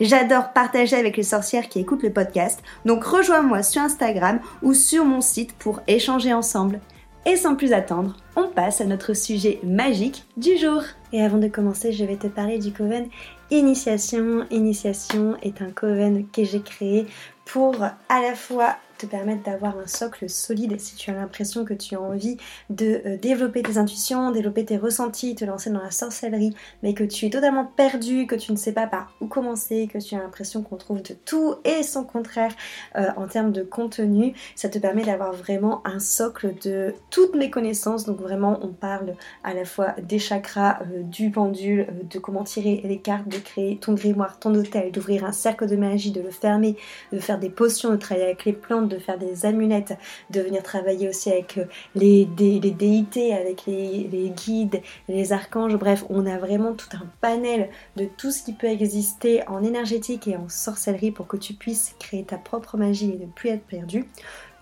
J'adore partager avec les sorcières qui écoutent le podcast, donc rejoins-moi sur Instagram ou sur mon site pour échanger ensemble. Et sans plus attendre, on passe à notre sujet magique du jour. Et avant de commencer, je vais te parler du Coven Initiation. Initiation est un Coven que j'ai créé pour à la fois te permettre d'avoir un socle solide si tu as l'impression que tu as envie de euh, développer tes intuitions, développer tes ressentis, te lancer dans la sorcellerie, mais que tu es totalement perdu, que tu ne sais pas par où commencer, que tu as l'impression qu'on trouve de tout et son contraire euh, en termes de contenu, ça te permet d'avoir vraiment un socle de toutes mes connaissances. Donc vraiment, on parle à la fois des chakras, euh, du pendule, de comment tirer les cartes, de créer ton grimoire, ton hôtel, d'ouvrir un cercle de magie, de le fermer, de faire des potions, de travailler avec les plantes faire des amulettes, de venir travailler aussi avec euh, les, déités, avec les, guides, les archanges. Bref, on a vraiment tout un panel de tout ce qui peut exister en énergétique et en sorcellerie pour que tu puisses créer ta propre magie et ne plus être perdu.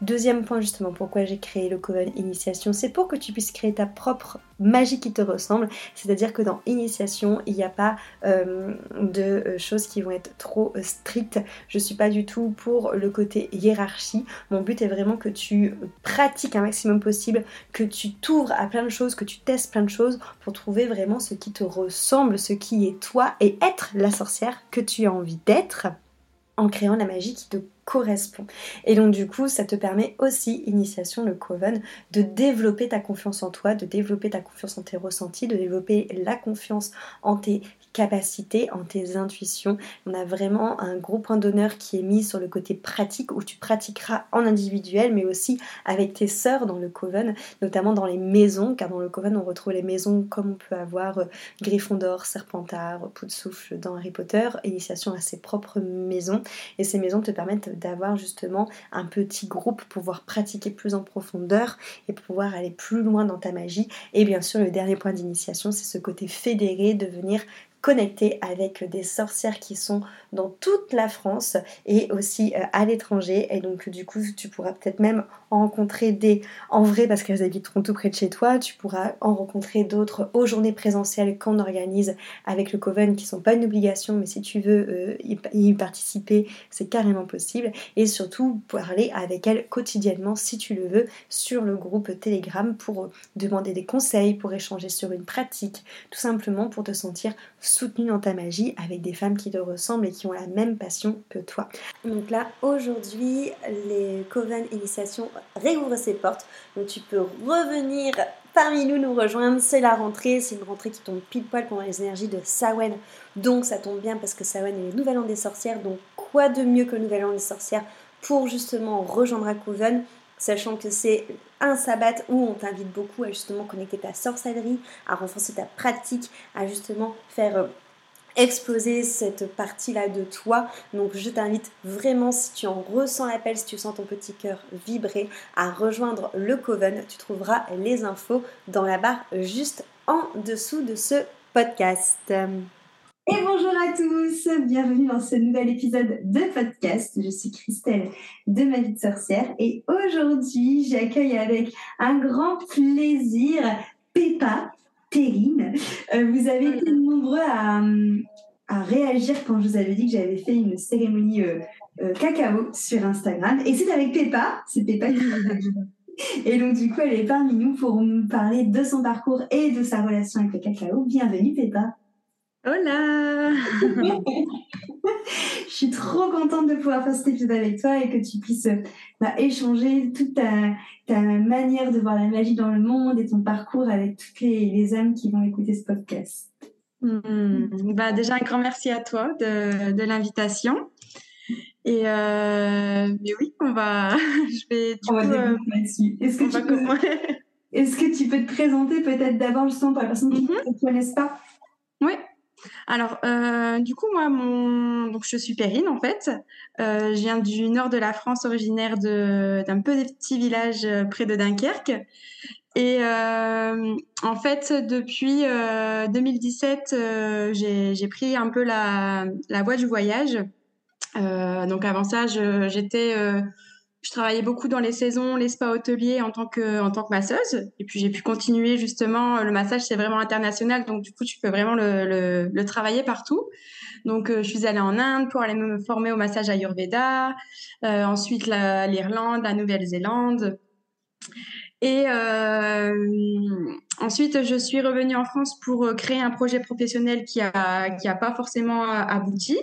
Deuxième point justement, pourquoi j'ai créé le Coven Initiation, c'est pour que tu puisses créer ta propre magie qui te ressemble. C'est-à-dire que dans Initiation, il n'y a pas euh, de euh, choses qui vont être trop euh, strictes. Je suis pas du tout pour le côté hiérarchie. Mon but est vraiment que tu pratiques un maximum possible, que tu t'ouvres à plein de choses, que tu testes plein de choses pour trouver vraiment ce qui te ressemble, ce qui est toi et être la sorcière que tu as envie d'être en créant la magie qui te correspond. Et donc du coup, ça te permet aussi, initiation le Coven, de développer ta confiance en toi, de développer ta confiance en tes ressentis, de développer la confiance en tes capacités, en tes intuitions. On a vraiment un gros point d'honneur qui est mis sur le côté pratique où tu pratiqueras en individuel mais aussi avec tes sœurs dans le coven, notamment dans les maisons, car dans le coven on retrouve les maisons comme on peut avoir euh, Gryffondor, Serpentard, Poudsoufle dans Harry Potter, initiation à ses propres maisons et ces maisons te permettent d'avoir justement un petit groupe pour pouvoir pratiquer plus en profondeur et pouvoir aller plus loin dans ta magie et bien sûr le dernier point d'initiation c'est ce côté fédéré, devenir connecter avec des sorcières qui sont dans toute la France et aussi euh, à l'étranger. Et donc du coup, tu pourras peut-être même en rencontrer des en vrai parce qu'elles habiteront tout près de chez toi. Tu pourras en rencontrer d'autres aux journées présentielles qu'on organise avec le Coven qui sont pas une obligation, mais si tu veux euh, y, participer, c'est carrément possible. Et surtout parler avec elles quotidiennement si tu le veux sur le groupe Telegram pour demander des conseils, pour échanger sur une pratique, tout simplement pour te sentir soutenue dans ta magie avec des femmes qui te ressemblent et qui ont la même passion que toi. Donc là, aujourd'hui, les Coven Initiation réouvrent ses portes. Donc tu peux revenir parmi nous nous rejoindre. C'est la rentrée, c'est une rentrée qui tombe pile poil pendant les énergies de Sawen. Donc ça tombe bien parce que Sawen est le nouvel an des sorcières. Donc quoi de mieux que le nouvel an des sorcières pour justement rejoindre à Coven sachant que c'est un sabbat où on t'invite beaucoup à justement connecter ta sorcellerie, à renforcer ta pratique, à justement faire euh, exploser cette partie-là de toi. Donc je t'invite vraiment, si tu en ressens l'appel, si tu sens ton petit cœur vibrer, à rejoindre le Coven. Tu trouveras les infos dans la barre juste en dessous de ce podcast. Et bonjour à tous, bienvenue dans ce nouvel épisode de podcast. Je suis Christelle de Ma vie de sorcière et aujourd'hui j'accueille avec un grand plaisir Peppa Terrine. Euh, vous avez été nombreux à, réagir quand je vous avais dit que j'avais fait une cérémonie euh, euh, cacao sur Instagram et c'est avec Peppa, c'est Peppa qui Et donc, du coup, elle est parmi nous pour nous parler de son parcours et de sa relation avec le cacao. Bienvenue, Peppa. Hola Je suis trop contente de pouvoir faire cet épisode avec toi et que tu puisses bah, échanger toute ta, ta, manière de voir la magie dans le monde et ton parcours avec toutes les, les âmes qui vont écouter ce podcast. Hmm. Bah, déjà, un grand merci à toi de, de l'invitation. Et euh, mais oui, on va. je vais. Du on va euh, Est-ce que, tu peux... Est-ce que tu peux te présenter peut-être d'abord justement pour la personne qui ne te connaissent pas? Alors, euh, du coup, moi, mon... donc, je suis Perrine, en fait. Euh, je viens du nord de la France, originaire d'un petit village euh, près de Dunkerque. Et en fait, depuis 2017, j'ai pris un peu la, voie du voyage. donc, avant ça, j'étais travaillais beaucoup dans les saisons, les spas hôteliers en tant que masseuse. Et puis j'ai pu continuer justement. Le massage c'est vraiment international, donc du coup tu peux vraiment le, le, le travailler partout. Donc euh, je suis allée en Inde pour aller me former au massage Ayurveda. Euh, ensuite l'Irlande, la, Nouvelle-Zélande. Et euh, ensuite, je suis revenue en France pour euh, créer un projet professionnel qui a qui a pas forcément abouti.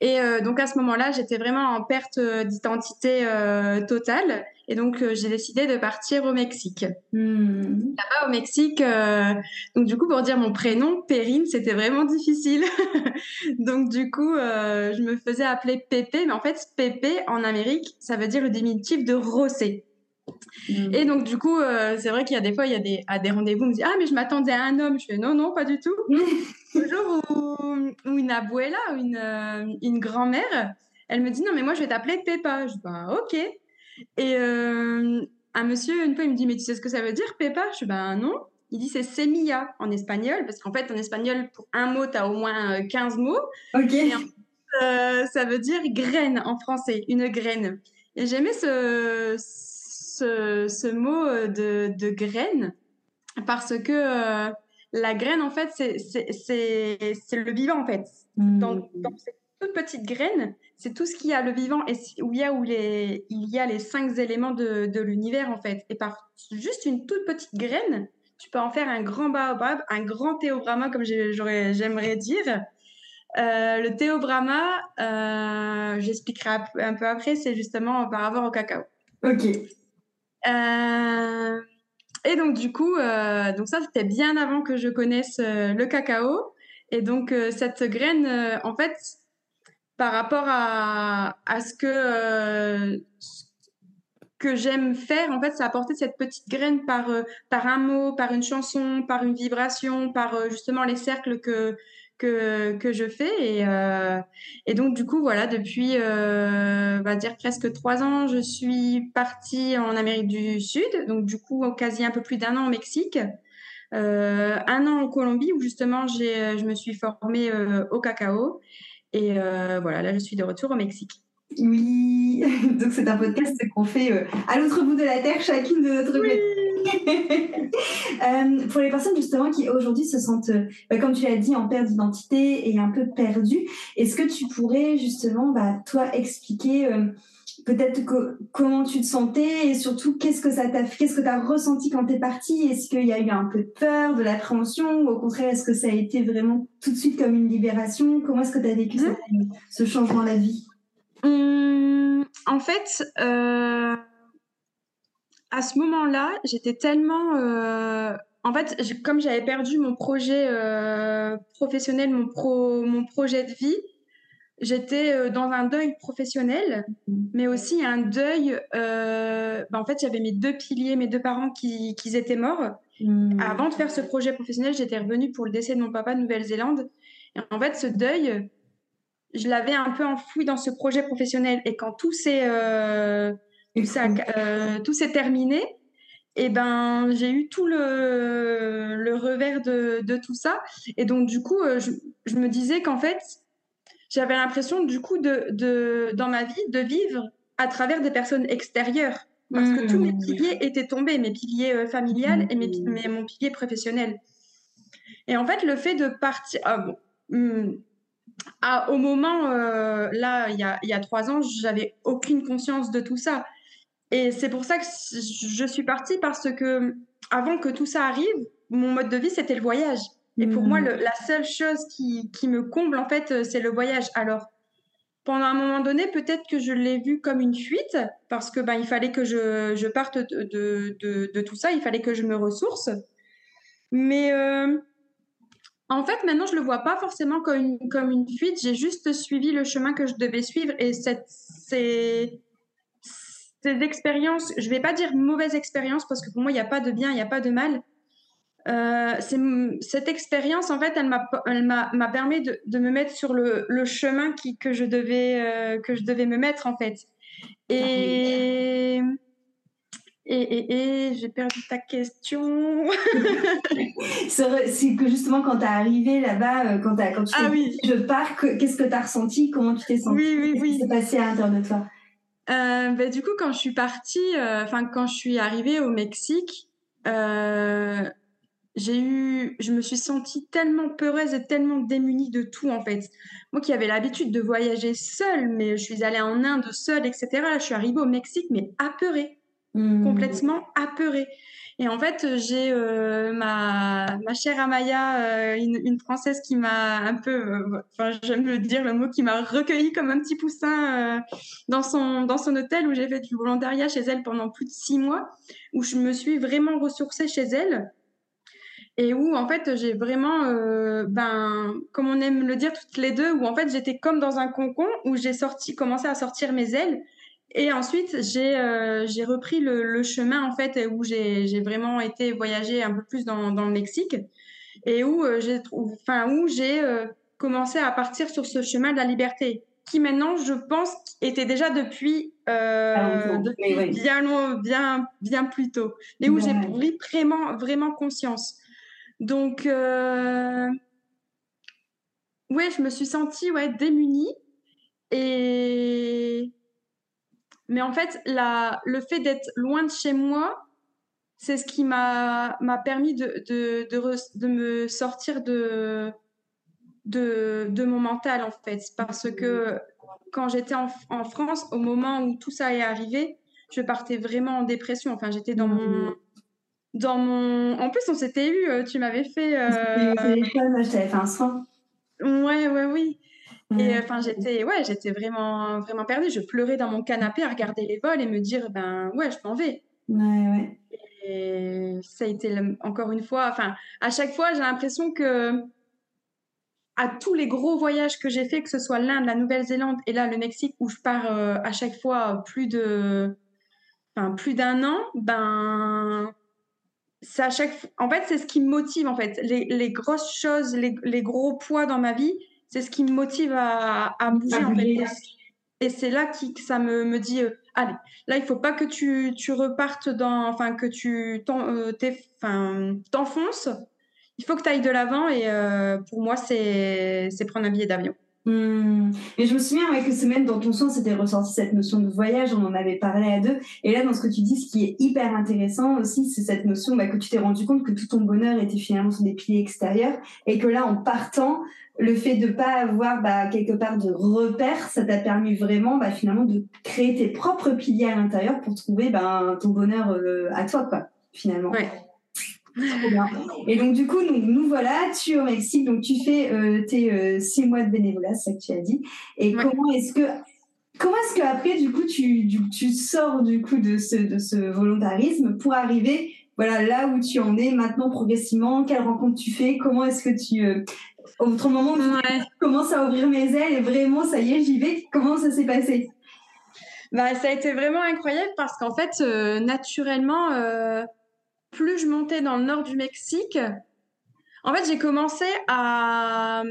Et euh, donc à ce moment-là, j'étais vraiment en perte euh, d'identité euh, totale. Et donc j'ai décidé de partir au Mexique. Hmm. Là-bas au Mexique, donc du coup pour dire mon prénom, Perrine, c'était vraiment difficile. donc du coup, je me faisais appeler Pépé, mais en fait Pépé en Amérique, ça veut dire le diminutif de Rosé. Hmm. Et donc, du coup, c'est vrai qu'il y a des fois, il y a des, à des rendez-vous, on me dit Ah, mais je m'attendais à un homme. Je fais Non, non, pas du tout. Le jour où, une abuela, une, euh, une grand-mère, elle me dit non mais moi je vais t'appeler Peppa. Je dis bah ok. Et euh, un monsieur une fois il me dit mais tu sais ce que ça veut dire Peppa? Je dis bah non. Il dit c'est semilla en espagnol parce qu'en fait en espagnol pour un mot tu as au moins 15 euh, mots. Ok. Et ça veut dire graine en français, une graine. Et j'aimais ce, ce, ce mot de, de graine parce que la graine, en fait, c'est le vivant, en fait. Hmm. Dans, cette toute petite graine, c'est tout ce qui a le vivant et où il y a, où les, il y a les cinq éléments de, de l'univers, en fait. Et par juste une toute petite graine, tu peux en faire un grand baobab, un grand théobrama, comme j'aimerais dire. Euh, le théobrama, euh, j'expliquerai un peu après, c'est justement par rapport au cacao. Ok. Euh, et donc du coup, euh, donc ça c'était bien avant que je connaisse euh, le cacao. Et donc euh, cette graine, en fait, par rapport à, à ce que que j'aime faire, en fait, ça a apporté cette petite graine par par un mot, par une chanson, par une vibration, par justement les cercles que que, que je fais. Et, euh, et donc, du coup, voilà, depuis, euh, on va dire presque trois ans, je suis partie en Amérique du Sud. Donc, du coup, quasi un peu plus d'un an au Mexique. Euh, un an en Colombie où justement j'ai, je me suis formée au cacao. Et voilà, là, je suis de retour au Mexique. Oui, donc c'est un podcast qu'on fait à l'autre bout de la Terre, chacune de notre côté. euh, pour les personnes justement qui aujourd'hui se sentent, euh, comme tu l'as dit, en perte d'identité et un peu perdues, est-ce que tu pourrais justement, bah, toi, expliquer euh, peut-être comment tu te sentais et surtout qu'est-ce que ça t'a qu'est-ce que tu as ressenti quand tu es parti Est-ce qu'il y a eu un peu de peur, de l'appréhension ou au contraire, est-ce que ça a été vraiment tout de suite comme une libération? Comment est-ce que tu as vécu mmh. ce changement de la vie? Hum, en fait, euh, à ce moment-là, j'étais tellement. Euh, en fait, comme j'avais perdu mon projet euh, professionnel, mon, pro, mon projet de vie, j'étais euh, dans un deuil professionnel, mais aussi un deuil. Euh, bah, en fait, j'avais mes deux piliers, mes deux parents qui, qui étaient morts. Mmh. Avant de faire ce projet professionnel, j'étais revenue pour le décès de mon papa de Nouvelle-Zélande. Et en fait, ce deuil, je l'avais un peu enfoui dans ce projet professionnel. Et quand tout s'est euh, euh, tout s'est terminé, et ben j'ai eu tout le, le revers de, de, tout ça. Et donc du coup, euh, je, je me disais qu'en fait, j'avais l'impression du coup de, de dans ma vie de vivre à travers des personnes extérieures. Parce que tous mes piliers étaient tombés, mes piliers euh, familiales et mes, mmh. mes, mon pilier professionnel. Et en fait, le fait de partir, ah bon, ah, au moment, euh, là, il y a, y a trois ans, j'avais aucune conscience de tout ça. Et c'est pour ça que je suis partie parce que avant que tout ça arrive, mon mode de vie, c'était le voyage. Et pour moi, le, la seule chose qui, qui, me comble, en fait, c'est le voyage. Alors, pendant un moment donné, peut-être que je l'ai vu comme une fuite, parce que ben, il fallait que je, je parte de, de, de, de, tout ça, il fallait que je me ressource. Mais euh, en fait, maintenant, je le vois pas forcément comme une, comme une fuite. J'ai juste suivi le chemin que je devais suivre et cette, ces, ces expériences, je vais pas dire mauvaise expérience parce que pour moi, il n'y a pas de bien, il n'y a pas de mal. Euh, cette expérience, en fait, elle m'a, permis de, de, me mettre sur le, le chemin qui, que je devais, euh, que je devais me mettre, en fait. Et, et, et, et j'ai perdu ta question. c'est que justement, quand tu es arrivé là-bas, euh, quand, tu ah, oui. je pars, qu'est-ce que tu as ressenti? Comment tu t'es senti Oui, oui, oui. Qu'est-ce qui s'est passé à l'intérieur de toi? Euh, bah, Du coup, quand je suis partie, euh, enfin, quand je suis arrivée au Mexique, euh, j'ai eu, je me suis sentie tellement peureuse et tellement démunie de tout en fait. Moi qui avais l'habitude de voyager seule, mais je suis allée en Inde seule, etc. Là, je suis arrivée au Mexique, mais apeurée. Mmh. complètement apeurée. Et en fait, j'ai euh, ma, ma chère Amaya, euh, une, Française qui m'a un peu, euh, enfin j'aime le dire le mot, qui m'a recueilli comme un petit poussin euh, dans, son, dans son hôtel où j'ai fait du volontariat chez elle pendant plus de six mois, où je me suis vraiment ressourcée chez elle. Et où en fait j'ai vraiment, euh, ben, comme on aime le dire toutes les deux, où en fait j'étais comme dans un concon où j'ai sorti, commencé à sortir mes ailes et ensuite, j'ai euh, repris le, le, chemin en fait où j'ai vraiment été voyager un peu plus dans, dans le Mexique et où euh, j'ai enfin où j'ai euh, commencé à partir sur ce chemin de la liberté qui maintenant je pense était déjà depuis, euh, ah, depuis oui. bien bien bien plus tôt mais où ouais. j'ai pris vraiment vraiment conscience donc euh, ouais je me suis sentie ouais démunie et mais en fait, la, le fait d'être loin de chez moi, c'est ce qui m'a permis de, de, de, de, me sortir de, mon mental, en fait. Parce que quand j'étais en, en, France, au moment où tout ça est arrivé, je partais vraiment en dépression. Enfin, j'étais dans mon. Dans mon... En plus, on s'était eu, euh, tu m'avais fait. Euh... Je t'avais fait un soin. Ouais, ouais, oui. Et enfin, j'étais, ouais, j'étais vraiment, vraiment perdue. Je pleurais dans mon canapé à regarder les vols et me dire, ben ouais, je m'en vais. Ouais, ouais. Et ça a été encore une fois, enfin, à chaque fois, j'ai l'impression que à tous les gros voyages que j'ai fait, que ce soit l'Inde, la Nouvelle-Zélande et là le Mexique, où je pars euh, à chaque fois plus de, enfin, plus d'un an, ben c'est à chaque, en fait, c'est ce qui me motive en fait. Les, les grosses choses, les, les gros poids dans ma vie, c'est ce qui me motive à, à bouger en fait. Et c'est là qui, que ça me, me dit, euh, allez, là, il faut pas que tu, tu repartes dans, enfin, que tu euh, t'enfonces. Il faut que tu ailles de l'avant et euh, pour moi, c'est prendre un billet d'avion. Mmh. Et je me souviens ouais, que même dans ton sens, c'était ressorti cette notion de voyage, on en avait parlé à deux. Et là, dans ce que tu dis, ce qui est hyper intéressant aussi, c'est cette notion bah, que tu t'es rendu compte que tout ton bonheur était finalement sur des piliers extérieurs et que là, en partant, le fait de pas avoir bah, quelque part de repères, ça t'a permis vraiment bah, finalement de créer tes propres piliers à l'intérieur pour trouver bah, ton bonheur euh, à toi, quoi, finalement. Ouais. Et donc, du coup, nous, nous, voilà, tu es au Mexique, donc tu fais euh, tes euh, six mois de bénévolat, c'est ça que tu as dit. Et ouais. comment est-ce que. Comment est-ce qu'après, du coup, tu, du, tu sors du coup de ce, de ce volontarisme pour arriver voilà, là où tu en es maintenant progressivement? Quelles rencontres tu fais? Comment est-ce que tu. Euh, autre moment où ouais. tu commences à ouvrir mes ailes et vraiment, ça y est, j'y vais Comment ça s'est passé? Bah, Ça a été vraiment incroyable parce qu'en fait, euh, naturellement euh, plus je montais dans le nord du Mexique, en fait, j'ai commencé à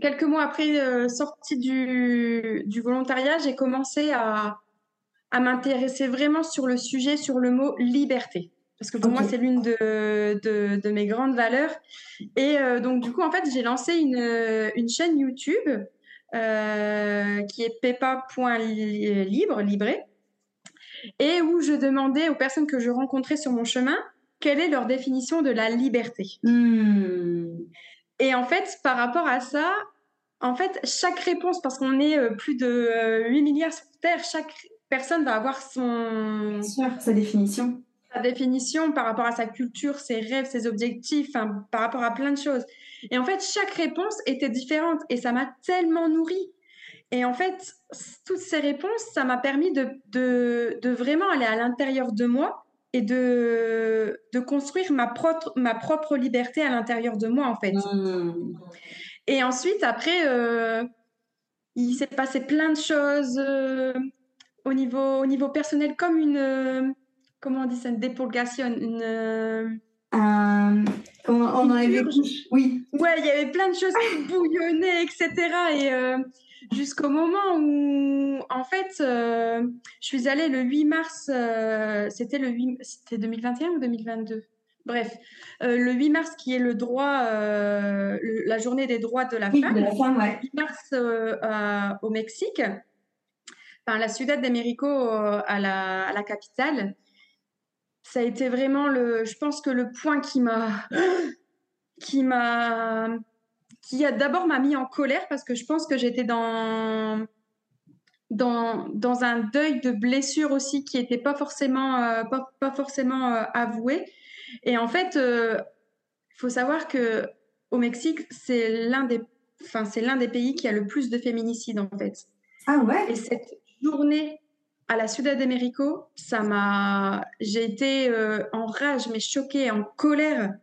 quelques mois après euh, sortie du, du volontariat, j'ai commencé à, à m'intéresser vraiment sur le sujet, sur le mot liberté. Parce que pour okay. moi, c'est l'une de, de, de, mes grandes valeurs. Et euh, donc, du coup, en fait, j'ai lancé une, une chaîne YouTube euh, qui est pepa.libre, libré et où je demandais aux personnes que je rencontrais sur mon chemin quelle est leur définition de la liberté. Mmh. Et en fait, par rapport à ça, en fait, chaque réponse, parce qu'on est euh, plus de euh, 8 milliards sur Terre, chaque personne va avoir son... Bien sûr, sa définition. Sa définition par rapport à sa culture, ses rêves, ses objectifs, par rapport à plein de choses. Et en fait, chaque réponse était différente et ça m'a tellement nourrie. Et en fait, toutes ces réponses, ça m'a permis de, de, de, vraiment aller à l'intérieur de moi et de, de construire ma propre, ma propre liberté à l'intérieur de moi, en fait. Mmh. Et ensuite, après, euh, il s'est passé plein de choses euh, au, niveau, au niveau personnel, comme une. Euh, comment on dit ça? Une dépolgation, une. comment on en avait Oui. Ouais, il y avait plein de choses qui bouillonnaient, etc. Et jusqu'au moment où, en fait, euh, je suis allée le 8 mars, euh, c'était le 8, c'était 2021 ou 2022 Bref, euh, le 8 mars qui est le droit, la journée des droits de la femme, le 8 mars au Mexique, enfin, la Ciudad de México à la, à la capitale, ça a été vraiment le, je pense que le point qui m'a, qui m'a qui a d'abord m'a mis en colère parce que je pense que j'étais dans, dans, dans un deuil de blessure aussi qui n'était pas forcément, euh, pas, forcément euh, avoué. Et en fait, il euh, faut savoir que au Mexique, c'est l'un des, enfin, c'est l'un des pays qui a le plus de féminicides en fait. Ah ouais? Et cette journée à la Ciudad de México, ça m'a, j'ai été en rage, mais choquée, en colère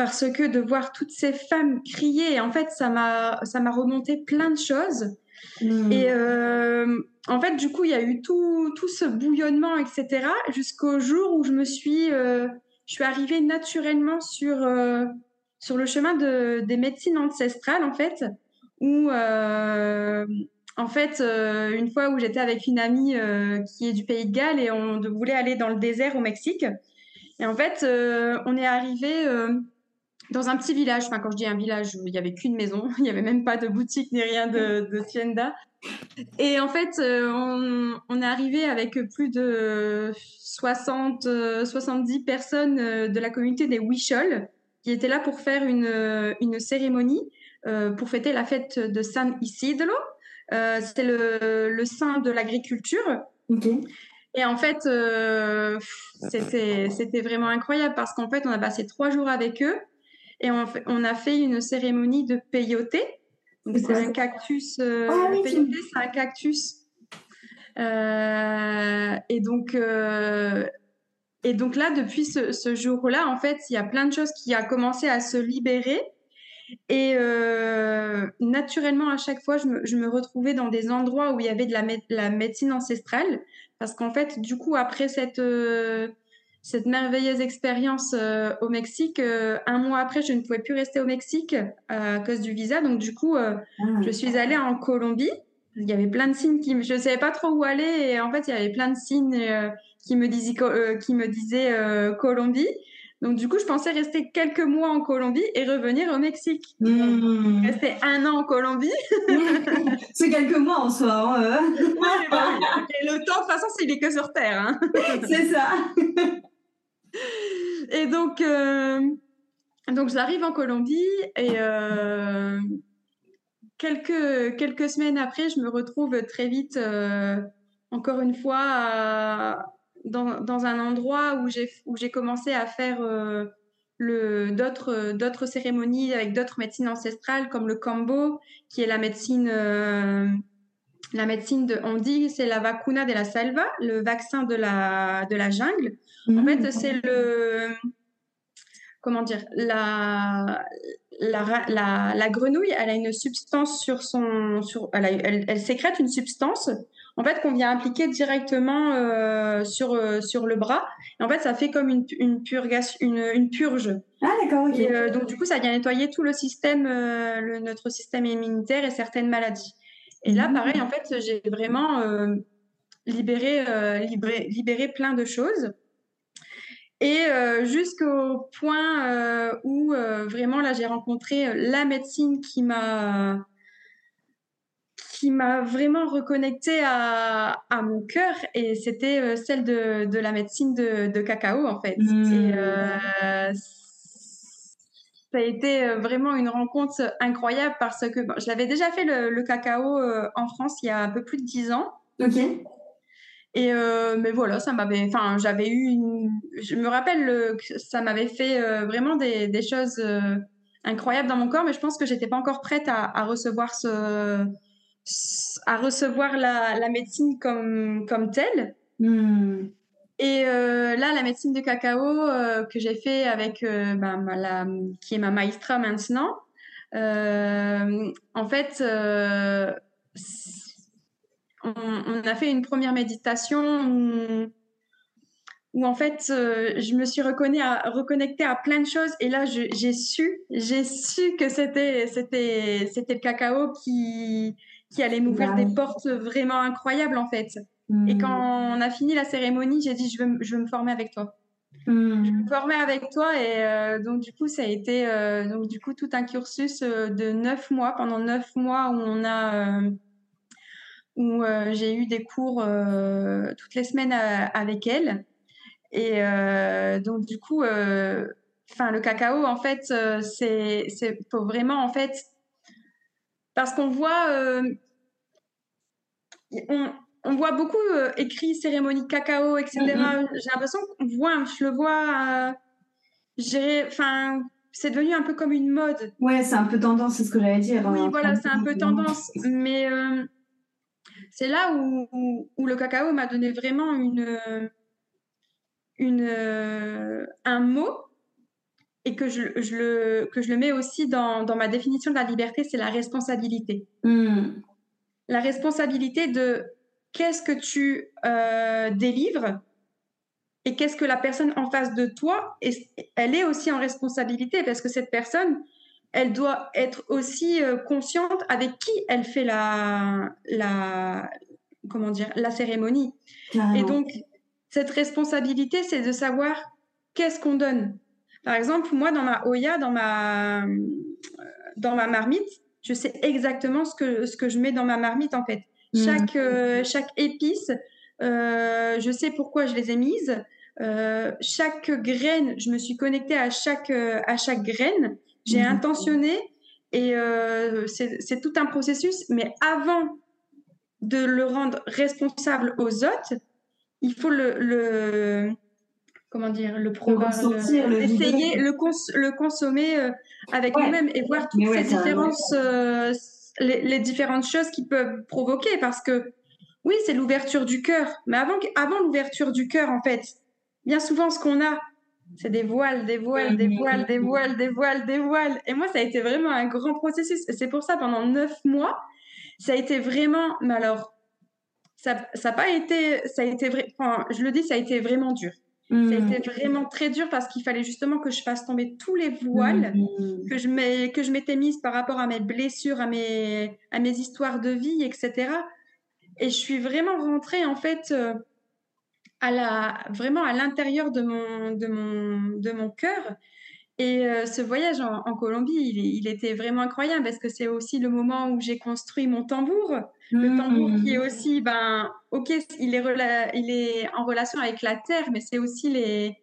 parce que de voir toutes ces femmes crier, en fait, ça m'a, ça m'a remonté plein de choses. Hmm. Et euh, en fait, du coup, il y a eu tout, tout ce bouillonnement, etc., jusqu'au jour où je me suis, euh, je suis arrivée naturellement sur, euh, sur le chemin de, des médecines ancestrales, en fait, où, en fait, une fois où j'étais avec une amie qui est du Pays de Galles et on voulait aller dans le désert au Mexique. Et en fait, on est arrivé dans un petit village. Enfin, quand je dis un village, il n'y avait qu'une maison, il n'y avait même pas de boutique ni rien de, tienda. Et en fait, euh, on, est arrivé avec plus de 60, 70 personnes euh, de la communauté des Huichol qui étaient là pour faire une, une cérémonie euh, pour fêter la fête de San Isidro. Euh, C'était le, le saint de l'agriculture. Et en fait, euh, c'était vraiment incroyable parce qu'en fait, on a passé trois jours avec eux et on, on a fait une cérémonie de peyoté. C'est un cactus. Euh, ah le peyoté, c'est un cactus. Euh, et donc, euh, et donc là, depuis ce, ce jour-là, en fait, il y a plein de choses qui a commencé à se libérer. Et euh, naturellement, à chaque fois, je me, je me, retrouvais dans des endroits où il y avait de la, la médecine ancestrale. Parce qu'en fait, du coup, après cette, euh, cette merveilleuse expérience euh, au Mexique. Un mois après, je ne pouvais plus rester au Mexique à cause du visa. Donc, du coup, ah. je suis allée en Colombie. Il y avait plein de signes qui, je ne savais pas trop où aller. Et en fait, il y avait plein de signes qui me disaient, qui me disaient Colombie. Donc, du coup, je pensais rester quelques mois en Colombie et revenir au Mexique. Mmh. Rester un an en Colombie. c'est quelques mois en soi. Hein, bah et le temps, de toute façon, il est que sur Terre. Hein. c'est ça. et donc, euh, donc j'arrive en Colombie et euh, quelques, quelques semaines après, je me retrouve très vite, euh, encore une fois, dans, dans, un endroit où j'ai, où j'ai commencé à faire le, d'autres, d'autres cérémonies avec d'autres médecines ancestrales, comme le Cambo, qui est la médecine la médecine de, on dit c'est la vacuna de la salva, le vaccin de la, de la jungle. En fait, mmh. c'est le, comment dire, la, la, la, grenouille, elle a une substance sur son, sur, elle, elle, sécrète une substance, en fait, qu'on vient appliquer directement euh, sur, euh, sur le bras. Et en fait, ça fait comme une, une, purgation, une, une purge. Ah, d'accord. Euh, donc, du coup, ça vient nettoyer tout le système, le, notre système immunitaire et certaines maladies. Et là, pareil, en fait, j'ai vraiment libéré, libéré, libéré, plein de choses. Et jusqu'au point où vraiment, là, j'ai rencontré la médecine qui m'a qui m'a vraiment reconnecté à, à mon cœur et c'était celle de, de, la médecine de, de cacao en fait. Mmh. Et, ça a été euh, vraiment une rencontre incroyable parce que j'avais déjà fait le, cacao euh, en France il y a un peu plus de dix ans. Ok. Et euh, mais voilà, ça m'avait, enfin, j'avais eu une, je me rappelle que ça m'avait fait euh, vraiment des, des choses euh, incroyables dans mon corps, mais je pense que j'étais pas encore prête à, à recevoir ce, à recevoir la, la médecine comme comme telle. Hmm. Et euh, là, la médecine de cacao euh, que j'ai fait avec euh, bah, la, qui est ma maestra maintenant, en fait, on, on a fait une première méditation où, où en fait, je me suis à, reconnectée à plein de choses. Et là, j'ai su, j'ai su que c'était, c'était, c'était le cacao qui, qui allait m'ouvrir Bah des portes vraiment incroyables, en fait. Et quand on a fini la cérémonie, j'ai dit, je veux, je veux me former avec toi. Je veux me former avec toi. Et euh, donc, du coup, ça a été euh, donc, du coup, tout un cursus euh, de neuf mois, pendant neuf mois où on a, où j'ai eu des cours toutes les semaines avec elle. Et donc, du coup, enfin, le cacao, en fait, c'est, c'est faut vraiment, en fait, parce qu'on voit, euh, on, on voit beaucoup euh, écrit cérémonie cacao, etc. Mhm. J'ai l'impression qu'on voit, je le vois, euh, enfin, c'est devenu un peu comme une mode. Ouais, c'est un peu tendance, c'est ce que j'allais dire. Oui, hein. voilà, c'est un peu tendance, mais c'est là où, où, où le cacao m'a donné vraiment une, une, un mot et que je, je le, que je le mets aussi dans, dans ma définition de la liberté, c'est la responsabilité. Hmm. La responsabilité de qu'est-ce que tu euh, délivres et qu'est-ce que la personne en face de toi, et elle est aussi en responsabilité parce que cette personne, elle doit être aussi euh, consciente avec qui elle fait la, la, comment dire, la cérémonie. Et donc, cette responsabilité, c'est de savoir qu'est-ce qu'on donne. Par exemple, moi, dans ma Oya, dans ma, dans ma marmite, je sais exactement ce que, ce que je mets dans ma marmite, en fait. Mm. Chaque, euh, chaque épice, euh, je sais pourquoi je les ai mises. Euh, chaque graine, je me suis connectée à chaque, euh, à chaque graine. J'ai Mhm. intentionné et euh, c'est c'est tout un processus. Mais avant de le rendre responsable aux autres, il faut le, le comment dire, le prendre, ressentir, le essayer, le, cons le consommer euh, avec Ouais. nous-mêmes et voir toutes ouais, ces différences, euh, les, les différentes choses qui peuvent provoquer. Parce que oui, c'est l'ouverture du cœur, mais avant, l'ouverture du cœur, en fait, bien souvent, ce qu'on a, c'est des voiles, des voiles, des voiles, des voiles, des voiles, des voiles. Et moi, ça a été vraiment un grand processus. Et c'est pour ça, pendant neuf mois, ça a été vraiment, mais alors, ça n'a pas été, ça a été vrai, enfin, je le dis, ça a été vraiment dur. Hmm. été vraiment très dur parce qu'il fallait justement que je fasse tomber tous les voiles Hmm. que je m'ai- que je m'étais mise par rapport à mes blessures, à mes, à mes histoires de vie, etc. Et je suis vraiment rentrée en fait euh, à la, vraiment à l'intérieur de mon, de mon, de mon cœur. Et euh, ce voyage en, en Colombie, il, il était vraiment incroyable parce que c'est aussi le moment où j'ai construit mon tambour. Le tambour qui est aussi, ben, ok, il est, rela- il est en relation avec la terre, mais c'est aussi les,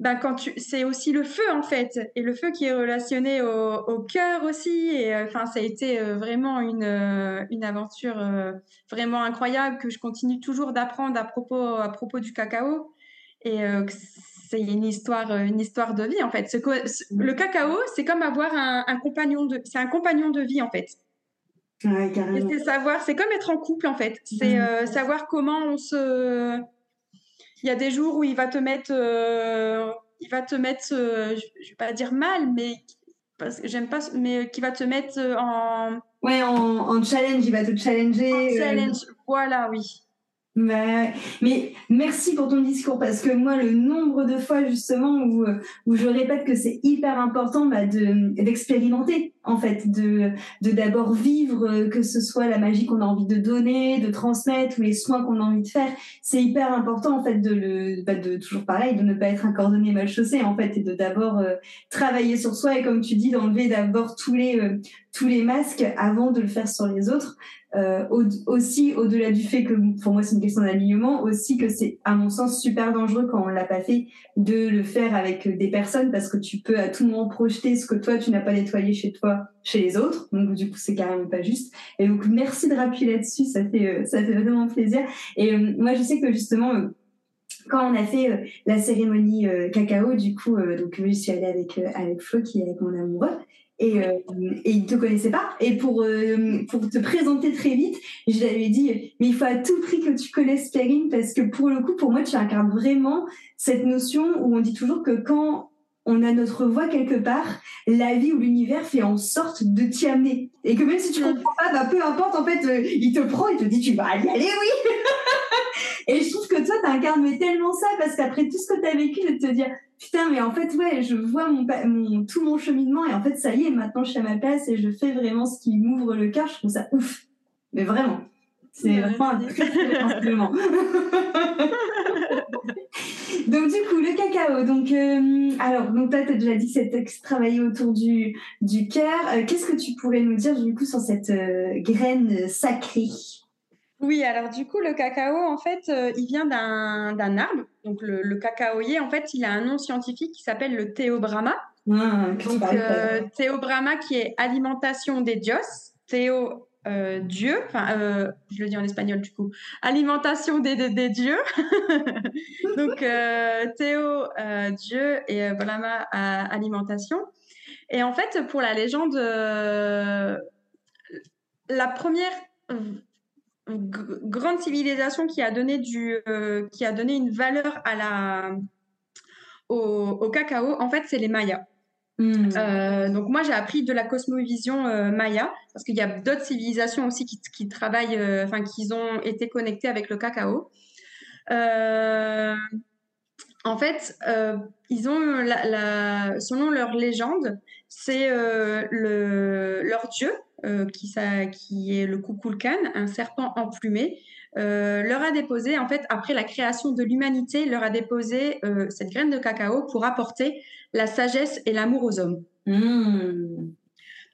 ben, quand tu, c'est aussi le feu en fait, et le feu qui est relationné au, au cœur aussi. Et euh, enfin, ça a été euh, vraiment une, euh, une aventure vraiment incroyable que je continue toujours d'apprendre à propos, à propos du cacao. Et c'est une histoire, une histoire de vie en fait. Ce- le cacao, c'est comme avoir un, un compagnon de, c'est un compagnon de vie en fait. Ouais, c'est savoir, c'est comme être en couple en fait. C'est Mhm. euh, savoir comment on se. Il y a des jours où il va te mettre, euh, il va te mettre, euh, je, vais pas dire mal, mais parce que j'aime pas, mais qui va te mettre euh, en, Ouais, en, en challenge, il va te challenger. en euh, challenge. Voilà, oui. Mais, merci pour ton discours parce que moi, le nombre de fois justement où, je répète que c'est hyper important bah, de d'expérimenter en fait, de de d'abord vivre euh, que ce soit la magie qu'on a envie de donner, de transmettre ou les soins qu'on a envie de faire. C'est hyper important en fait de le bah, de toujours pareil de ne pas être un cordonnier mal chaussé en fait et de d'abord euh, travailler sur soi et comme tu dis d'enlever d'abord tous les euh, tous les masques avant de le faire sur les autres. Euh, aussi, au-delà du fait que pour moi c'est une question d'alignement, aussi que c'est à mon sens super dangereux quand on l'a pas fait de le faire avec des personnes parce que tu peux à tout moment projeter ce que toi tu n'as pas nettoyé chez toi, chez les autres. Donc du coup c'est carrément pas juste. Et donc merci de rappuyer là-dessus, ça fait euh, ça fait vraiment plaisir. Et euh, moi je sais que justement quand on a fait la cérémonie cacao, du coup, donc je suis allée avec avec Flo qui est avec mon amoureux et, euh, et il te connaissait pas. Et pour euh, pour te présenter très vite, je lui dit mais il faut à tout prix que tu connaisses Perrine parce que pour le coup pour moi tu incarnes vraiment cette notion où on dit toujours que quand on a notre voix quelque part, la vie ou l'univers fait en sorte de t'y amener. Et que même si tu comprends pas, bah, peu importe, en fait, euh, il te prend, il te dit, tu vas y aller, oui. et je trouve que toi, tu incarnes tellement ça, parce qu'après tout ce que tu as vécu, de te dire, putain, mais en fait, ouais, je vois mon, mon, tout mon cheminement et en fait, ça y est, maintenant je suis à ma place et je fais vraiment ce qui m'ouvre le cœur. Je trouve ça ouf. Mais vraiment. C'est vraiment un très, donc du coup le cacao. Donc euh, alors donc toi tu as déjà dit c'est travailler autour du du cœur. Euh, qu'est-ce que tu pourrais nous dire du coup sur cette euh, graine sacrée? Oui, alors du coup, le cacao, en fait, il vient d'un arbre. Donc, le, le, cacaoyer, en fait, il a un nom scientifique qui s'appelle le théobrama. Ah, donc, théobrama qui est alimentation des dios. Théo, euh, Dieu. Enfin, je le dis en espagnol du coup. Alimentation des, des, dieux. donc, Théo, Dieu et Brahma, alimentation. Et en fait, pour la légende, la première grande civilisation qui a donné du, euh, qui a donné une valeur à la, au, cacao, en fait, c'est les Mayas. Hmm. Euh, donc moi j'ai appris de la cosmovision euh, maya parce qu'il y a d'autres civilisations aussi qui, travaillent, enfin qui ont été connectées avec le cacao. en fait, ils ont selon leur légende, c'est le leur dieu euh, qui, qui est le Kukulkan, un serpent emplumé, euh, leur a déposé, en fait, après la création de l'humanité, leur a déposé euh, cette graine de cacao pour apporter la sagesse et l'amour aux hommes. Hmm.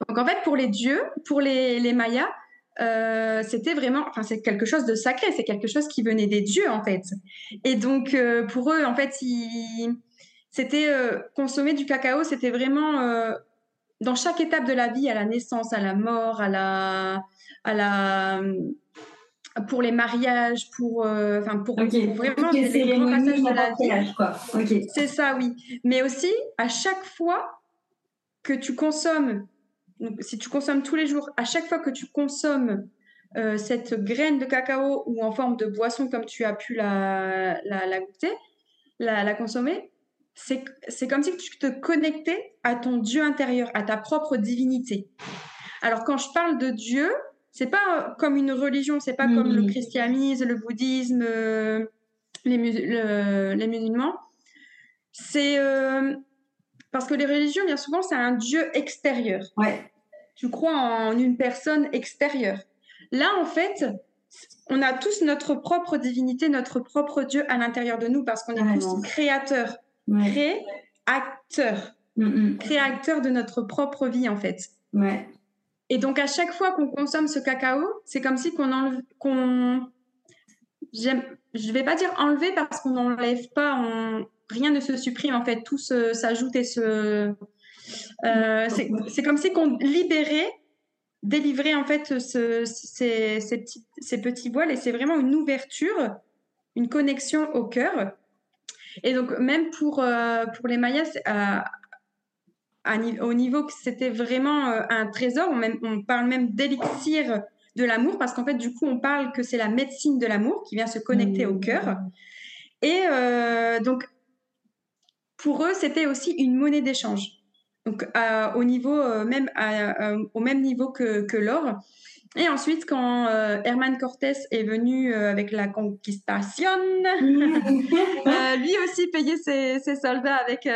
Donc, en fait, pour les dieux, pour les, les Mayas, c'était vraiment, enfin, c'est quelque chose de sacré, c'est quelque chose qui venait des dieux, en fait. Et donc, pour eux, en fait, c'était consommer du cacao, c'était vraiment dans chaque étape de la vie, à la naissance, à la mort, à la, à la, pour les mariages, pour, euh, pour, vraiment les, les grands passages de la vie. C'est ça, oui. Mais aussi, à chaque fois que tu consommes, si tu consommes tous les jours, à chaque fois que tu consommes euh, cette graine de cacao ou en forme de boisson comme tu as pu la, la, la goûter, la, la consommer, c'est comme si tu te connectais à ton Dieu intérieur, à ta propre divinité. Alors quand je parle de Dieu, c'est pas comme une religion, c'est pas comme le christianisme, le bouddhisme, euh, les, les, musulmans. C'est euh, parce que les religions, bien souvent, c'est un Dieu extérieur. Ouais. Tu crois en une personne extérieure. Là, en fait, on a tous notre propre divinité, notre propre Dieu à l'intérieur de nous parce qu'on est tous créateurs créateur, mm, mm. créateur de notre propre vie en fait. Ouais. Et donc à chaque fois qu'on consomme ce cacao, c'est comme si qu'on enlève, qu'on, je vais pas dire enlever parce qu'on n'enlève pas, rien ne se supprime en fait, tout s'ajoute et se, euh, c'est comme si qu'on libérait, délivrait en fait ce, ces, petits, voiles et c'est vraiment une ouverture, une connexion au cœur. Et donc, même pour, euh, pour les Mayas, au niveau que c'était vraiment euh, un trésor, on, même, on parle même d'élixir de l'amour, parce qu'en fait, du coup, on parle que c'est la médecine de l'amour qui vient se connecter au cœur. Et euh, donc, pour eux, c'était aussi une monnaie d'échange. Donc, au niveau même au même niveau que, que l'or. Et ensuite, quand euh, Herman Cortés est venu euh, avec la conquistation, euh, lui aussi payait ses, ses soldats avec,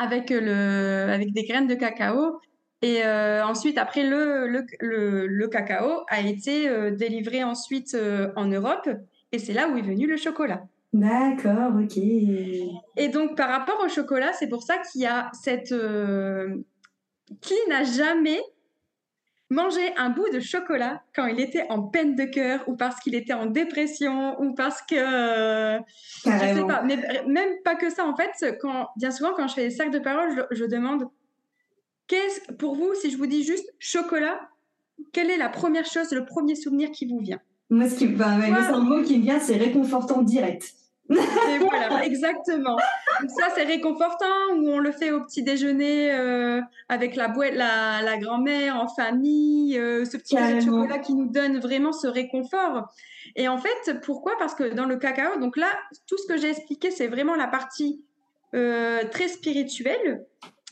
avec, le, avec des graines de cacao. Et ensuite, après, le, le, le, le, cacao a été délivré ensuite en Europe. Et c'est là où est venu le chocolat. D'accord, ok. Et donc, par rapport au chocolat, c'est pour ça qu'il y a cette... qui n'a jamais manger un bout de chocolat quand il était en peine de cœur ou parce qu'il était en dépression ou parce que euh, je sais pas. Mais même pas que ça en fait quand bien souvent quand je fais des cercles de parole je, demande qu'est-ce pour vous si je vous dis juste chocolat quelle est la première chose le premier souvenir qui vous vient? Moi ce qui bah, cerveau qui me vient c'est réconfortant direct et voilà, exactement. ça, c'est réconfortant, où on le fait au petit déjeuner euh, avec la, la, la grand-mère, en famille, euh, ce petit chocolat qui nous donne vraiment ce réconfort. Et en fait, pourquoi? Parce que dans le cacao, donc là, tout ce que j'ai expliqué, c'est vraiment la partie euh, très spirituelle.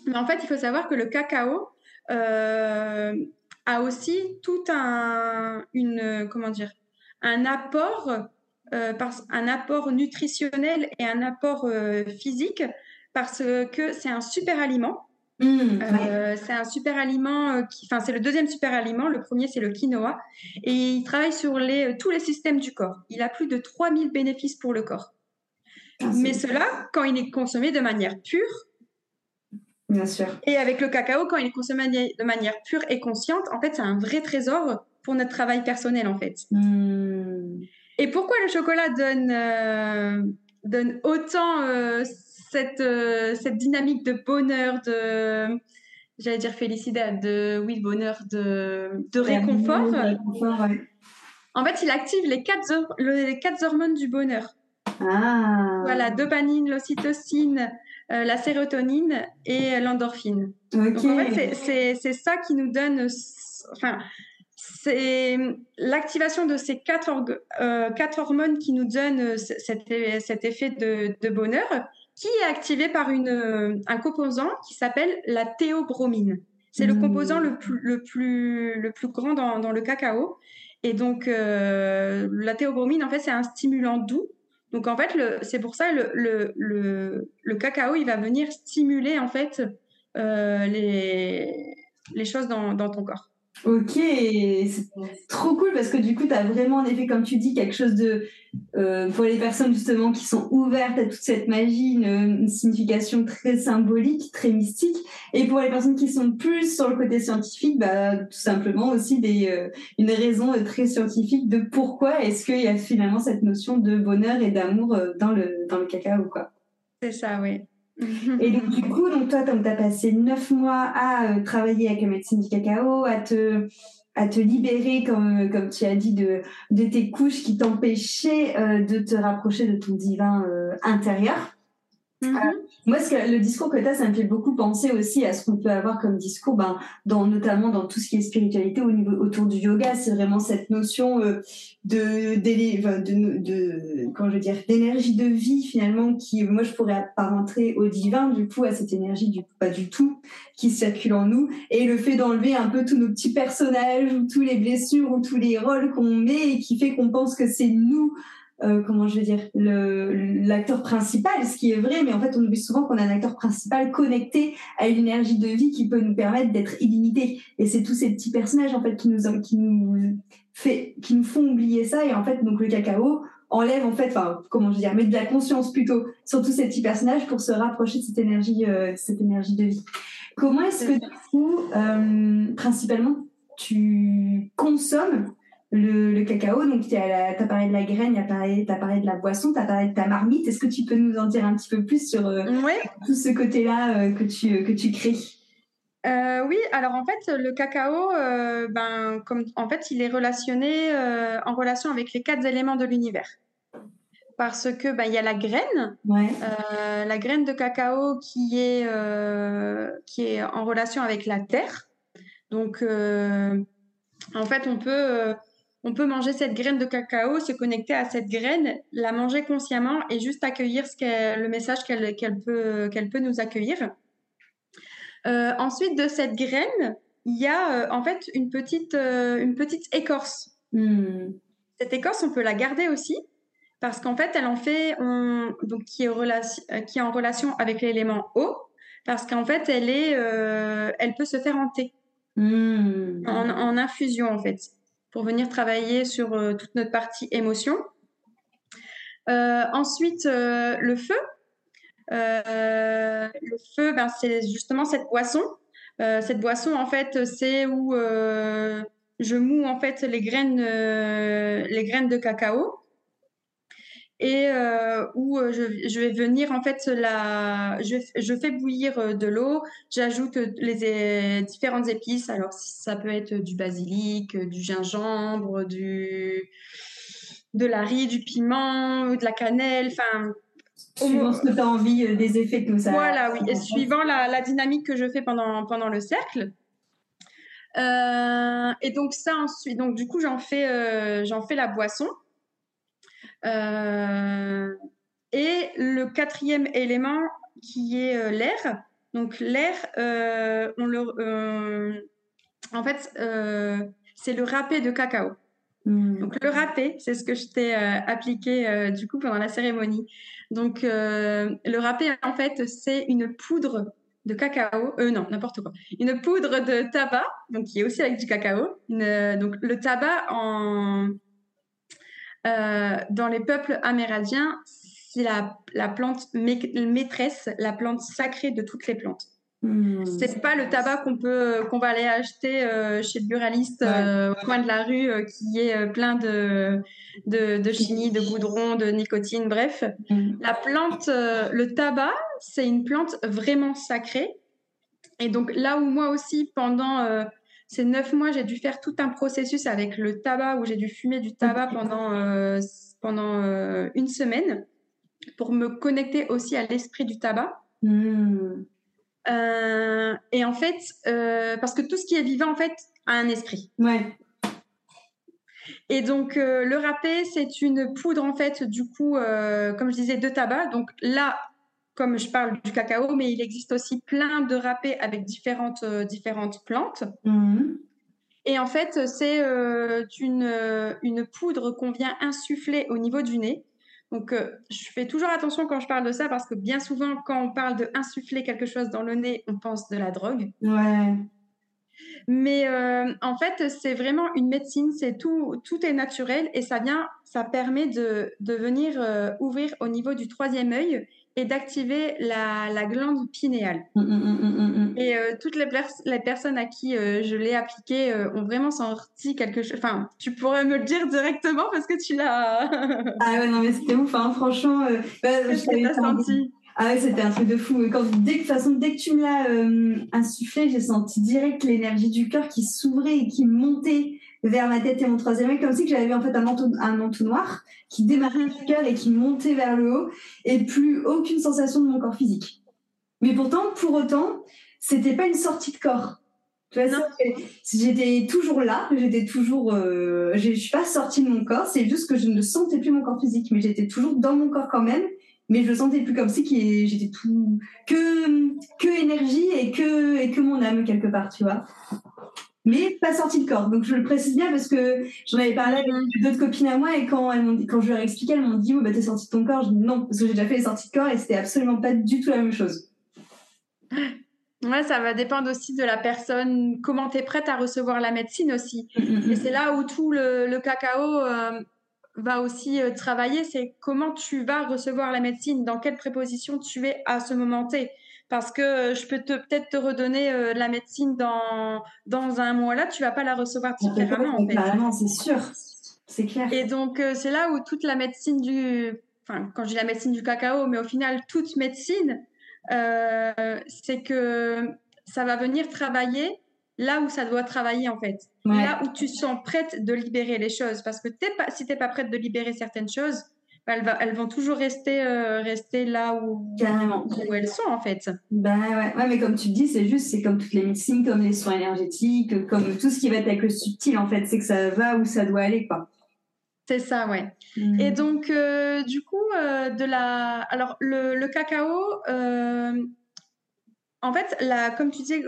Mais en fait, il faut savoir que le cacao a aussi tout un, une, comment dire, un apport euh, un apport nutritionnel et un apport euh, physique parce que c'est un super aliment. Mmh, euh, c'est un super aliment enfin, c'est le deuxième super aliment. Le premier, c'est le quinoa. Et il travaille sur les, tous les systèmes du corps. Il a plus de 3000 bénéfices pour le corps. Ah, Mais cela, quand il est consommé de manière pure, Bien sûr. Et avec le cacao, quand il est consommé de manière pure et consciente, en fait, c'est un vrai trésor pour notre travail personnel, en fait. Mmh. Et pourquoi le chocolat donne, euh, donne autant euh, cette, euh, cette dynamique de bonheur, de, j'allais dire félicité, de, oui, bonheur, de, de réconfort, En fait, il active les quatre, les quatre hormones du bonheur. Ah. Voilà, dopamine, l'ocytocine, la sérotonine et l'endorphine. Donc en fait, c'est ça qui nous donne, enfin, c'est l'activation de ces quatre, euh, quatre, hormones qui nous donnent euh, cet, cet effet de, bonheur, qui est activé par une, euh, un composant qui s'appelle la théobromine. C'est le mmh. composant le plus, le plus, le plus grand dans, dans le cacao. Et donc, la théobromine, en fait, c'est un stimulant doux. Donc, en fait, c'est pour ça le, le, le, le, cacao, il va venir stimuler, en fait, les, les choses dans, dans ton corps. Ok, c'est trop cool parce que du coup, tu as vraiment en effet, comme tu dis, quelque chose de, euh, pour les personnes justement qui sont ouvertes à toute cette magie, une, signification très symbolique, très mystique. Et pour les personnes qui sont plus sur le côté scientifique, bah, tout simplement aussi des, euh, une raison très scientifique de pourquoi est-ce qu'il y a finalement cette notion de bonheur et d'amour euh, dans le, dans le cacao, quoi. C'est ça, oui. Et donc, du coup, donc toi, tu as passé neuf mois à euh, travailler avec la médecine du cacao, à te, à te libérer, comme, comme tu as dit, de, de tes couches qui t'empêchaient euh, de te rapprocher de ton divin euh, intérieur. Mm-hmm. Moi, ce que, le discours que tu as, ça me fait beaucoup penser aussi à ce qu'on peut avoir comme discours, ben, dans, notamment dans tout ce qui est spiritualité au niveau, autour du yoga. C'est vraiment cette notion euh, de, de, de, je veux dire, d'énergie de vie finalement qui, moi, je pourrais apparenter au divin, du coup, à cette énergie du pas du tout qui circule en nous. Et le fait d'enlever un peu tous nos petits personnages ou tous les blessures ou tous les rôles qu'on met et qui fait qu'on pense que c'est nous euh, comment je veux dire, l'acteur principal, ce qui est vrai, mais en fait, on oublie souvent qu'on a un acteur principal connecté à une énergie de vie qui peut nous permettre d'être illimité. Et c'est tous ces petits personnages, en fait, qui nous, qui nous fait, qui nous font oublier ça. Et en fait, donc, le cacao enlève, en fait, enfin, comment je veux dire, met de la conscience plutôt sur tous ces petits personnages pour se rapprocher de cette énergie, euh, cette énergie de vie. Comment est-ce que, du coup, euh, principalement, tu consommes le, cacao. Donc, tu as, parlé de la graine, tu as, parlé de la boisson, tu as parlé de ta marmite. Est-ce que tu peux nous en dire un petit peu plus sur euh, tout ce côté-là euh, que, tu, que tu crées? Euh, oui, alors en fait, le cacao, ben, comme, en fait, il est relationné en relation avec les quatre éléments de l'univers. Parce que ben, il y a la graine, la graine de cacao qui est, qui est en relation avec la terre. Donc, en fait, on peut on peut manger cette graine de cacao, se connecter à cette graine, la manger consciemment et juste accueillir ce le message qu'elle peut, qu'elle peut nous accueillir. Euh, ensuite de cette graine, il y a euh, en fait une petite, euh, une petite écorce. Hmm. Cette écorce, on peut la garder aussi parce qu'en fait, elle en fait, donc qui est, relation, qui est en relation avec l'élément eau, parce qu'en fait, elle est, elle peut se faire en thé, hmm. en, en, infusion en fait pour venir travailler sur euh, toute notre partie émotion. Euh, ensuite, euh, le feu. le feu, ben, c'est justement cette boisson cette boisson, en fait, c'est où je moue en fait les graines, les graines de cacao et euh, où euh, je, je, vais venir en fait la je, je fais bouillir euh, de l'eau. J'ajoute les différentes épices. Alors ça peut être du basilic du gingembre du de la riz du piment de la cannelle enfin suivant ce que tu as envie des effets que ça voilà oui. Et suivant la, la, dynamique que je fais pendant pendant le cercle. Euh, et donc ça ensuite donc du coup j'en fais j'en fais la boisson et le quatrième élément qui est euh, l'air. Donc l'air, euh, on le, en fait, c'est le râpé de cacao. Hmm. Donc le râpé, c'est ce que je t'ai appliqué du coup pendant la cérémonie. Donc le râpé, en fait, c'est une poudre de cacao, euh, non, n'importe quoi, une poudre de tabac, donc qui est aussi avec du cacao. donc le tabac en, euh, dans les peuples amérindiens, c'est la, la, plante maîtresse, la plante sacrée de toutes les plantes. Hmm. C'est pas le tabac qu'on peut qu'on va aller acheter euh, chez le buraliste euh, au coin de la rue qui est plein de, de, de chimie, de goudron, de nicotine, bref. Hmm. La plante, le tabac, c'est une plante vraiment sacrée. Et donc là où moi aussi pendant ces neuf mois, j'ai dû faire tout un processus avec le tabac où j'ai dû fumer du tabac pendant, euh, pendant euh, une semaine pour me connecter aussi à l'esprit du tabac. Hmm. Euh, et en fait, parce que tout ce qui est vivant, en fait, a un esprit. Ouais. Et donc, le râpé, c'est une poudre, en fait, du coup, comme je disais, de tabac. Donc là, comme je parle du cacao, mais il existe aussi plein de râpés avec différentes, euh, différentes plantes. Mhm. Et en fait, c'est euh, une, euh, une poudre qu'on vient insuffler au niveau du nez. Donc, je fais toujours attention quand je parle de ça parce que bien souvent, quand on parle de insuffler quelque chose dans le nez, on pense de la drogue. Ouais. Mais en fait, c'est vraiment une médecine, c'est tout, tout est naturel et ça vient, ça permet de, de venir ouvrir au niveau du troisième œil et d'activer la, la, glande pinéale. Mm, mm, mm, et euh, toutes les, les, personnes à qui euh, je l'ai appliqué euh, ont vraiment senti quelque chose. Enfin, tu pourrais me le dire directement parce que tu l'as. ah ouais, non, mais c'était ouf, hein, franchement. Bah, Qu'est-ce que t'as senti ah ouais, c'était un truc de fou. Quand, dès, de toute façon, dès que tu me l'as insufflé, j'ai senti direct l'énergie du cœur qui s'ouvrait et qui montait vers ma tête et mon troisième œil, comme si j'avais en fait un manteau, un manteau noir qui démarrait du cœur et qui montait vers le haut, et plus aucune sensation de mon corps physique. Mais pourtant, pour autant, c'était pas une sortie de corps. Tu vois, j'étais toujours là, j'étais toujours, euh, je suis pas sortie de mon corps, c'est juste que je ne sentais plus mon corps physique, mais j'étais toujours dans mon corps quand même, mais je le sentais plus comme si j'étais tout que que énergie et que et que mon âme quelque part, tu vois mais pas sorti de corps. Donc je le précise bien parce que j'en avais parlé avec d'autres copines à moi et quand elles quand je leur ai expliqué, elles m'ont dit oh bah t'es sorti de ton corps. Je dis non parce que j'ai déjà fait les sorties de corps et c'était absolument pas du tout la même chose. Ouais, ça va dépendre aussi de la personne, comment tu es prête à recevoir la médecine aussi. Mm, mm, mm. Et c'est là où tout le, cacao euh, va aussi euh, travailler, c'est comment tu vas recevoir la médecine, dans quelle préposition tu es à ce moment T parce que euh, je peux peut-être te redonner euh, la médecine dans, dans un mois là, tu vas pas la recevoir différemment. En fait. c'est sûr, c'est clair. Et donc euh, c'est là où toute la médecine du, enfin quand je dis la médecine du cacao, mais au final toute médecine, c'est que ça va venir travailler là où ça doit travailler en fait, là où tu sens prête de libérer les choses, parce que t'es pas, si t'es pas prête de libérer certaines choses, elles, va, elles, vont toujours rester, euh, rester là où, où, elles sont en fait. Ben ouais. ouais, mais comme tu dis, c'est juste, c'est comme toutes les médecines, comme les soins énergétiques, comme tout ce qui va être avec le subtil en fait, c'est que ça va où ça doit aller quoi. C'est ça, ouais. Mm. Et donc, euh, du coup, euh, de la, alors le, le cacao, en fait, la, comme tu disais,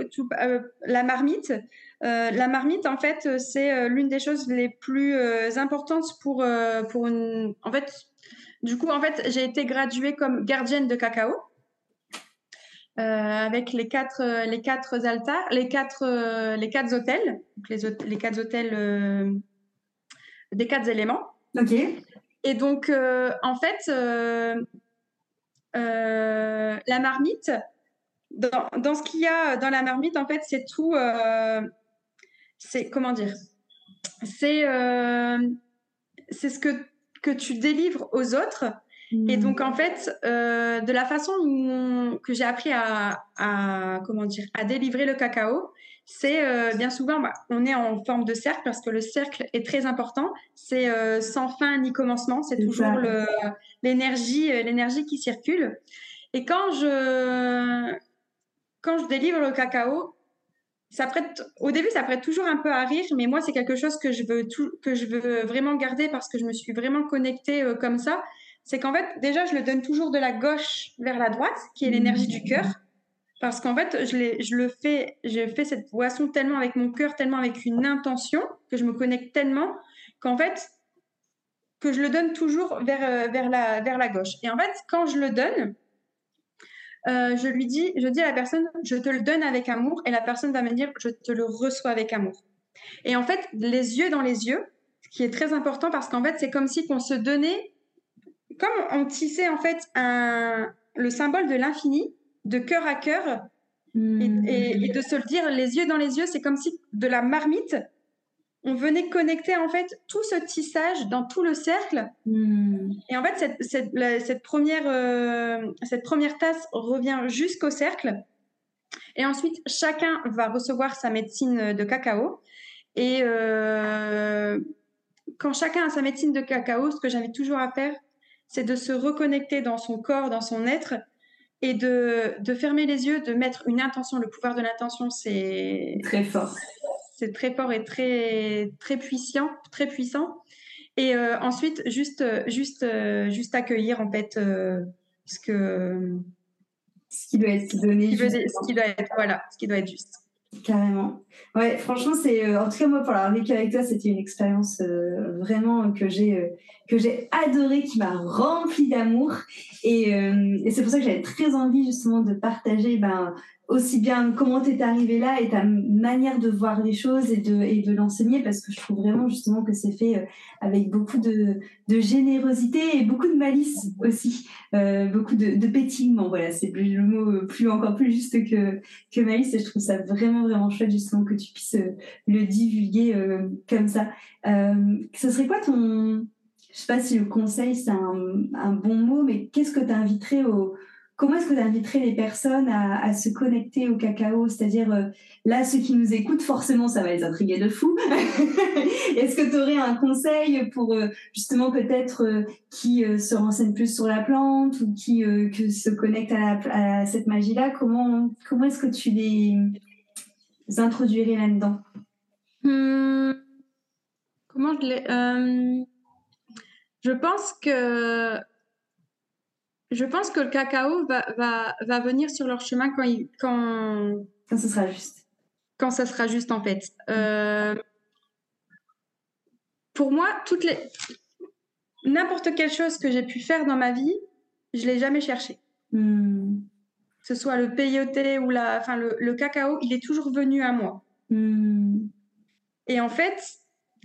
la marmite. la marmite, en fait, c'est l'une des choses les plus importantes pour, pour une, en fait, du coup, en fait, j'ai été graduée comme gardienne de cacao. Euh, avec les quatre, euh, les quatre altares, les quatre, euh, les quatre hôtels, les, les quatre hôtels des quatre éléments. Ok. Et donc, en fait, la marmite, dans, dans ce qu'il y a dans la marmite, en fait, c'est tout. C'est comment dire C'est c'est ce que que tu délivres aux autres. Et hmm. donc en fait, euh, de la façon que j'ai appris à, à, comment dire à délivrer le cacao, c'est euh, bien souvent bah, on est en forme de cercle parce que le cercle est très important. C'est euh, sans fin ni commencement. C'est toujours l'énergie l'énergie qui circule. Et quand je quand je délivre le cacao, prête, au début, ça prête toujours un peu à rire, mais moi, c'est quelque chose que je veux tout, que je veux vraiment garder parce que je me suis vraiment connectée euh, comme ça. C'est qu'en fait, déjà, je le donne toujours de la gauche vers la droite, qui est l'énergie du cœur. Parce qu'en fait, je, le fais, je fais cette boisson tellement avec mon cœur, tellement avec une intention, que je me connecte tellement, qu'en fait, que je le donne toujours vers, euh, vers, la, vers la gauche. Et en fait, quand je le donne, euh, je lui dis, je dis à la personne, je te le donne avec amour, et la personne va me dire, je te le reçois avec amour. Et en fait, les yeux dans les yeux, ce qui est très important parce qu'en fait, c'est comme si on se donnait, comme on tissait en fait le symbole de l'infini, de cœur à cœur, et, et, de se le dire les yeux dans les yeux, c'est comme si de la marmite, on venait connecter en fait tout ce tissage dans tout le cercle. Hmm. Et en fait, cette, première, euh, cette première tasse revient jusqu'au cercle. Et ensuite, chacun va recevoir sa médecine de cacao. Et euh, quand chacun a sa médecine de cacao, ce que j'invite toujours à faire, c'est de se reconnecter dans son corps, dans son être, et de, de fermer les yeux, de mettre une intention. Le pouvoir de l'intention, c'est très fort c'est très fort et très très puissant, très puissant. Et euh, ensuite, juste juste euh, juste accueillir en fait euh, ce que ce qui doit être donné, ce qui doit être voilà, ce qui doit être juste. Carrément. Ouais, franchement, c'est en tout cas moi pour l'avoir vécu avec toi, c'était une expérience vraiment que j'ai que j'ai adoré, qui m'a rempli d'amour et, et c'est pour ça que j'avais très envie justement de partager ben aussi bien comment tu es arrivé là et ta manière de voir les choses et de, et de l'enseigner parce que je trouve vraiment justement que c'est fait euh, avec beaucoup de, de générosité et beaucoup de malice aussi, euh, beaucoup de, de pétillement. Voilà, c'est le mot plus encore plus juste que, que malice et je trouve ça vraiment vraiment chouette justement que tu puisses euh, le divulguer comme ça. ce serait quoi ton, je sais pas si le conseil c'est un, un bon mot, mais qu'est-ce que tu inviterais au Comment est-ce que tu inviterais les personnes à, se connecter au cacao? C'est-à-dire, euh, là, ceux qui nous écoutent, forcément, ça va les intriguer de fou. est-ce que tu aurais un conseil pour euh, justement peut-être euh, qui se renseignent plus sur la plante ou qui se connectent à, cette magie-là? Comment, comment est-ce que tu les introduirais là-dedans? Les... Je pense que je pense que le cacao va, va, va venir sur leur chemin quand, il, quand... quand ce sera juste. Quand ça sera juste, en fait. Euh, pour moi, toutes les... n'importe quelle chose que j'ai pu faire dans ma vie, je l'ai jamais cherché. Hmm. Que ce soit le peyote ou la, enfin, le, le, cacao, il est toujours venu à moi. Hmm. Et en fait,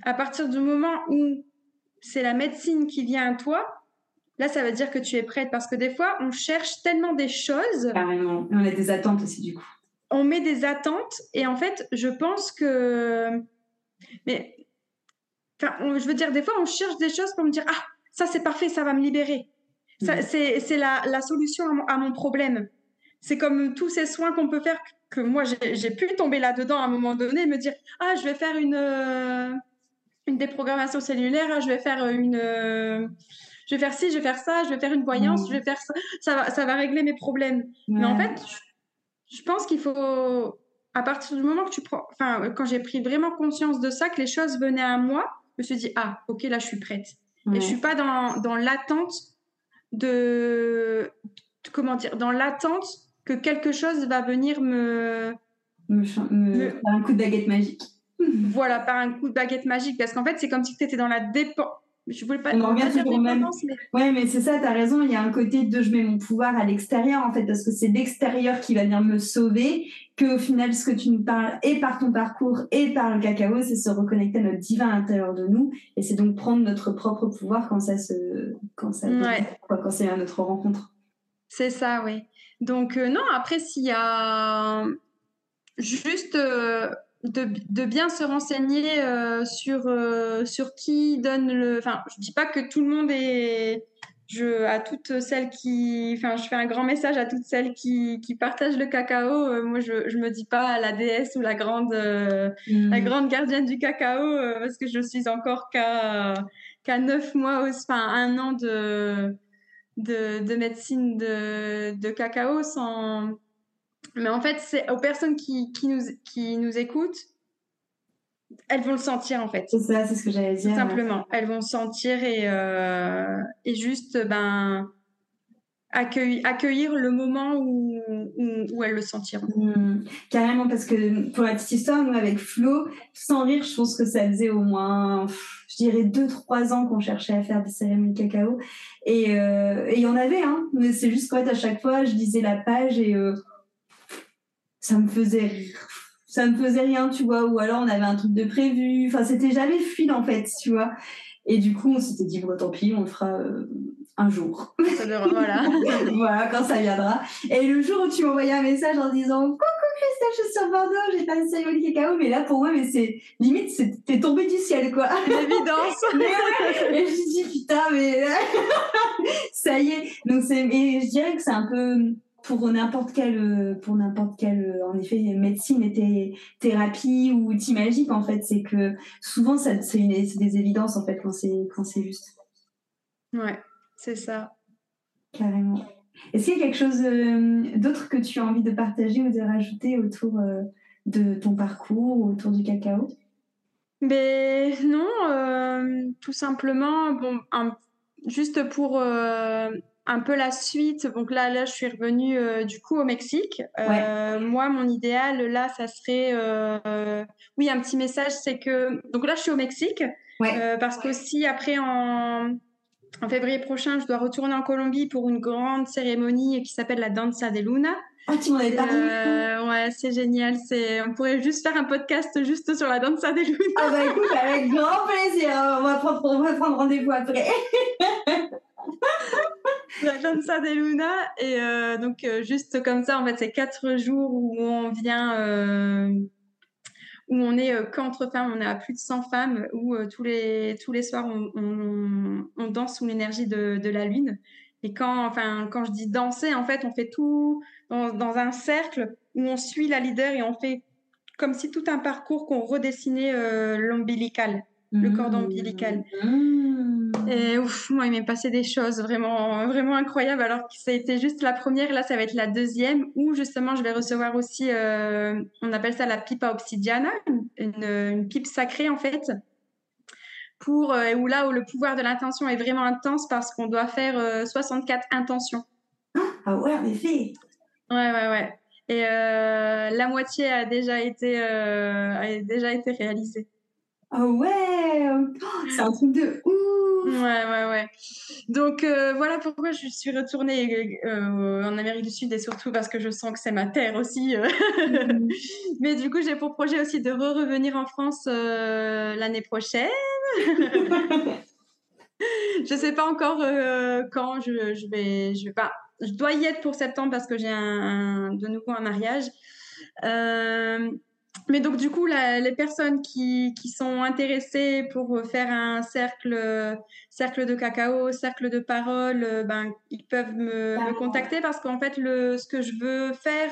à partir du moment où c'est la médecine qui vient à toi, Là, ça veut dire que tu es prête parce que des fois, on cherche tellement des choses. Carrément. On a des attentes aussi, du coup. On met des attentes et en fait, je pense que. Mais. Enfin, je veux dire, des fois, on cherche des choses pour me dire Ah, ça, c'est parfait, ça va me libérer. Mm. C'est la, la, solution à mon, à mon problème. C'est comme tous ces soins qu'on peut faire que moi, j'ai pu tomber là-dedans à un moment donné et me dire Ah, je vais faire une, euh, une déprogrammation cellulaire, ah, je vais faire une. Euh, je vais faire ci, je vais faire ça, je vais faire une voyance, je vais faire ça, ça va, ça va régler mes problèmes. Mais en fait, je, pense qu'il faut, à partir du moment que tu prends, enfin, quand j'ai pris vraiment conscience de ça, que les choses venaient à moi, je me suis dit, ah, ok, là, je suis prête. Et je suis pas dans, dans l'attente de, comment dire, dans l'attente que quelque chose va venir me, me, faire un coup de baguette magique. Voilà, par un coup de baguette magique, parce qu'en fait, c'est comme si tu étais dans la dépendance je voulais pas. On dire même. Mais... Ouais, mais c'est ça, tu as raison. Il y a un côté de je mets mon pouvoir à l'extérieur, en fait, parce que c'est l'extérieur qui va venir me sauver. Que au final, ce que tu nous parles, et par ton parcours, et par le cacao, c'est se reconnecter à notre divin à l'intérieur de nous. Et c'est donc prendre notre propre pouvoir quand ça se. Quand ça. Ouais. quand c'est à notre rencontre. C'est ça, oui. Donc non, après s'il y a juste de, de, bien se renseigner sur sur qui donne le. Enfin, je dis pas que tout le monde est je, à toutes celles qui, enfin, je fais un grand message à toutes celles qui, qui partagent le cacao. Euh, moi, je, je me dis pas la déesse ou la grande, euh, la mm. grande gardienne du cacao euh, parce que je suis encore qu'à qu'à neuf mois, enfin un an de, de, de médecine de, de cacao sans. Mais en fait, c'est aux personnes qui, qui nous qui nous écoutent, elles vont le sentir en fait. C'est ça, c'est ce que j'allais dire. Tout simplement, elles vont le sentir et, euh, et juste ben accueillir, accueillir le moment où, où, elles le sentiront. Hmm. carrément, parce que pour la petite histoire, nous avec Flo, sans rire, je pense que ça faisait au moins, je dirais, deux, trois ans qu'on cherchait à faire des cérémonies cacao. Et euh, il y en avait, hein, mais c'est juste fait, à chaque fois, je lisais la page et euh, ça me faisait rire ça ne faisait rien, tu vois, ou alors on avait un truc de prévu. Enfin, c'était jamais fluide en fait, tu vois. Et du coup, on s'était dit, bon, tant pis, on le fera euh, un jour. Ça voilà. voilà, quand ça viendra. Et le jour où tu m'envoyais un message en disant, coucou Christelle, je suis sur Bordeaux, j'ai pas de cérémonie cacao, mais là, pour moi, mais c'est limite, t'es tombé du ciel, quoi. L'évidence. et je me dis, putain, mais ça y est. Donc, c'est, et je dirais que c'est un peu, pour n'importe quelle pour n'importe quelle en effet médecine et thérapie ou outil magique en fait. C'est que souvent c'est des évidences en fait quand c'est quand c'est juste. Ouais c'est ça. Carrément. Est-ce qu'il y a quelque chose euh, d'autre que tu as envie de partager ou de rajouter autour euh, de ton parcours ou autour du cacao? Ben non euh, tout simplement bon juste pour un peu la suite. Donc là, là, je suis revenue euh, du coup au Mexique. Euh, moi, mon idéal là, ça serait, euh, oui, un petit message, c'est que donc là, je suis au Mexique parce qu'aussi après en en février prochain, je dois retourner en Colombie pour une grande cérémonie qui s'appelle la Danza de Luna. Ah, tu m'en avais parlé. ouais, c'est génial. C'est, on pourrait juste faire un podcast juste sur la Danza de Luna. Ah bah écoute, avec grand plaisir. On va prendre, on va prendre rendez-vous après. la danza de Luna et euh, donc euh, juste comme ça en fait c'est quatre jours où on vient euh, où on est qu'entre femmes on est à plus de 100 femmes où tous les tous les soirs on, on, on danse sous l'énergie de, de, la lune et quand enfin quand je dis danser en fait on fait tout dans, dans un cercle où on suit la leader et on fait comme si tout un parcours qu'on redessinait l'ombilical le cordon ombilical. Mmh. Et ouf, moi, il m'est passé des choses vraiment, vraiment incroyables. Alors que ça a été juste la première, là, ça va être la deuxième, où justement, je vais recevoir aussi, euh, on appelle ça la pipa obsidiana, une, pipe sacrée en fait, pour euh, où là où le pouvoir de l'intention est vraiment intense parce qu'on doit faire 64 euh, intentions. Ah ouais, en effet. Ouais, ouais, ouais. Et la moitié a déjà été, a déjà été réalisée. Ah ouais, c'est un truc de ouf. Ouais, ouais, ouais. Donc euh, voilà pourquoi je suis retournée euh, en Amérique du Sud et surtout parce que je sens que c'est ma terre aussi. Euh. Mhm. Mais du coup, j'ai pour projet aussi de re revenir en France l'année prochaine. je sais pas encore quand je, je, vais, je vais pas. Je dois y être pour septembre parce que j'ai un, de nouveau un mariage. Mais donc, du coup, les personnes qui, qui, sont intéressées pour faire un cercle, cercle de cacao, cercle de parole, euh, ben, ils peuvent me, me contacter parce qu'en fait, le, ce que je veux faire,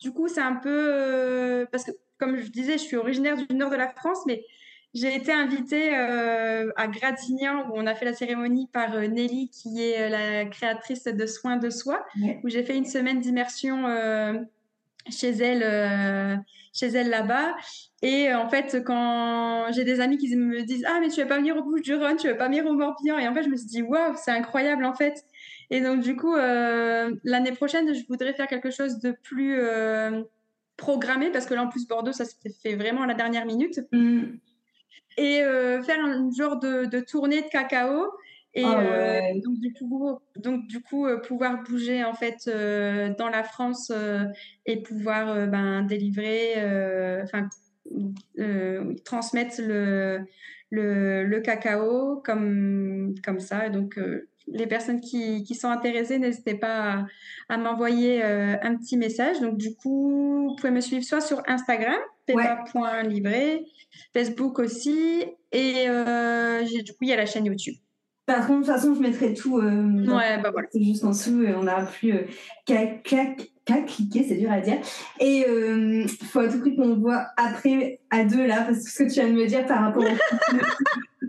du coup, c'est un peu. Euh, parce que, comme je disais, je suis originaire du nord de la France, mais j'ai été invitée euh, à Gradignan où on a fait la cérémonie par Nelly, qui est la créatrice de Soins de Soi, où j'ai fait une semaine d'immersion chez elle chez elle là-bas. Et euh, en fait, quand j'ai des amis qui me disent Ah, mais tu veux pas venir au Bouche du Rhône, tu veux pas venir au Morbihan? Et en fait, je me suis dit Waouh, c'est incroyable en fait. Et donc, du coup, euh, l'année prochaine, je voudrais faire quelque chose de plus euh, programmé parce que là, en plus, Bordeaux, ça s'est fait vraiment à la dernière minute. Mm. Et faire un genre de, de tournée de cacao et ah euh, donc du coup, donc du coup, euh, pouvoir bouger en fait euh, dans la France et pouvoir ben délivrer, enfin transmettre le, le, le cacao comme comme ça. Et donc les personnes qui, qui sont intéressées, n'hésitez pas à, m'envoyer un petit message. Donc, du coup, vous pouvez me suivre soit sur Instagram, pepa.livré, Facebook aussi, et du coup, il y a la chaîne YouTube. Par contre, de toute façon, je mettrai tout. ouais, bah voilà. Juste en dessous, et on n'aura plus qu'à cliquer, c'est dur à dire. Et il faut à tout prix qu'on voit après à deux là, parce que ce que tu viens de me dire par rapport au.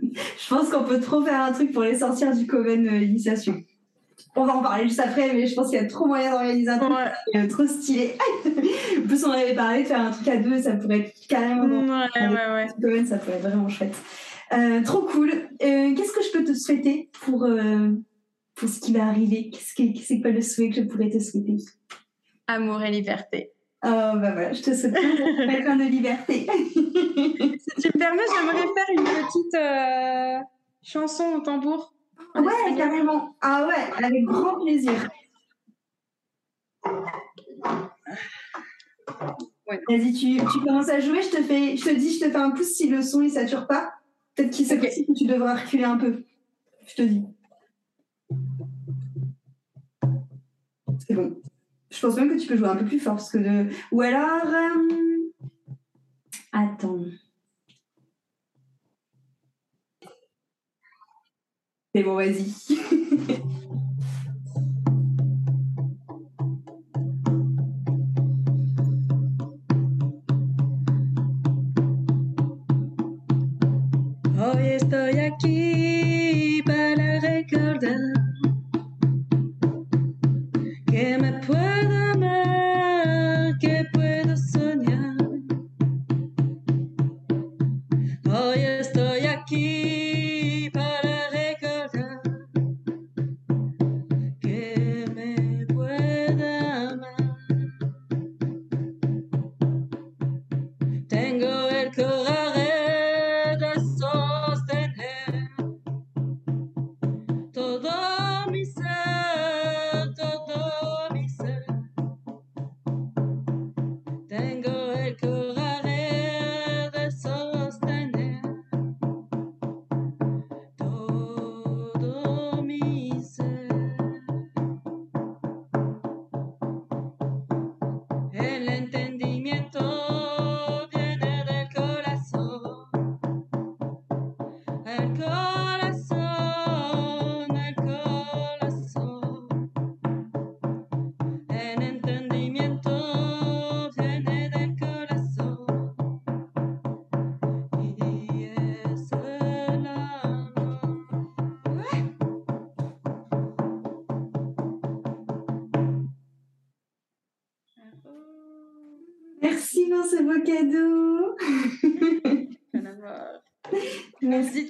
je pense qu'on peut trop faire un truc pour les sortir du Coven euh, initiation. On va en parler juste après, mais je pense qu'il y a trop moyen d'organiser un truc euh, trop stylé. en plus, on avait parlé de faire un truc à deux, ça pourrait être carrément ouais, ouais, ouais. Coven, ça pourrait être vraiment chouette. Euh, trop cool. Qu'est-ce que je peux te souhaiter pour, pour ce qui va arriver? Qu'est-ce que c'est quoi le souhait que je pourrais te souhaiter? Amour et liberté. Oh, bah voilà, je te souhaite plein de liberté. si tu me permets, j'aimerais faire une petite euh, chanson au tambour. Ouais, carrément. Ah ouais, avec grand plaisir. Vas-y, tu, tu, commences à jouer, je te, fais, je te dis, je te fais un pouce si le son ne sature pas. Peut-être qu'il okay. que tu devras reculer un peu. Je te dis. C'est bon. Je pense même que tu peux jouer un peu plus fort. Parce que de... Ou alors. Euh... Attends. C'est bon, vas-y. aquí todo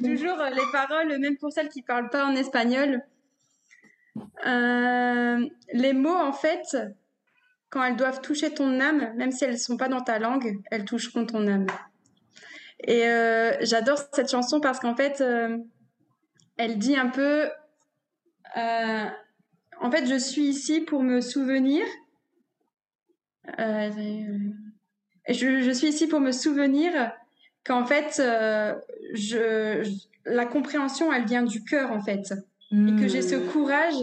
toujours euh, les paroles, même pour celles qui parlent pas en espagnol. Euh, les mots, en fait, quand elles doivent toucher ton âme, même si elles sont pas dans ta langue, elles toucheront ton âme. Et euh, j'adore cette chanson parce qu'en fait, euh, elle dit un peu, en fait, je suis ici pour me souvenir. Je, je suis ici pour me souvenir qu'en fait, euh, je, je- la compréhension, elle vient du cœur, en fait. Et que j'ai ce Hmm. courage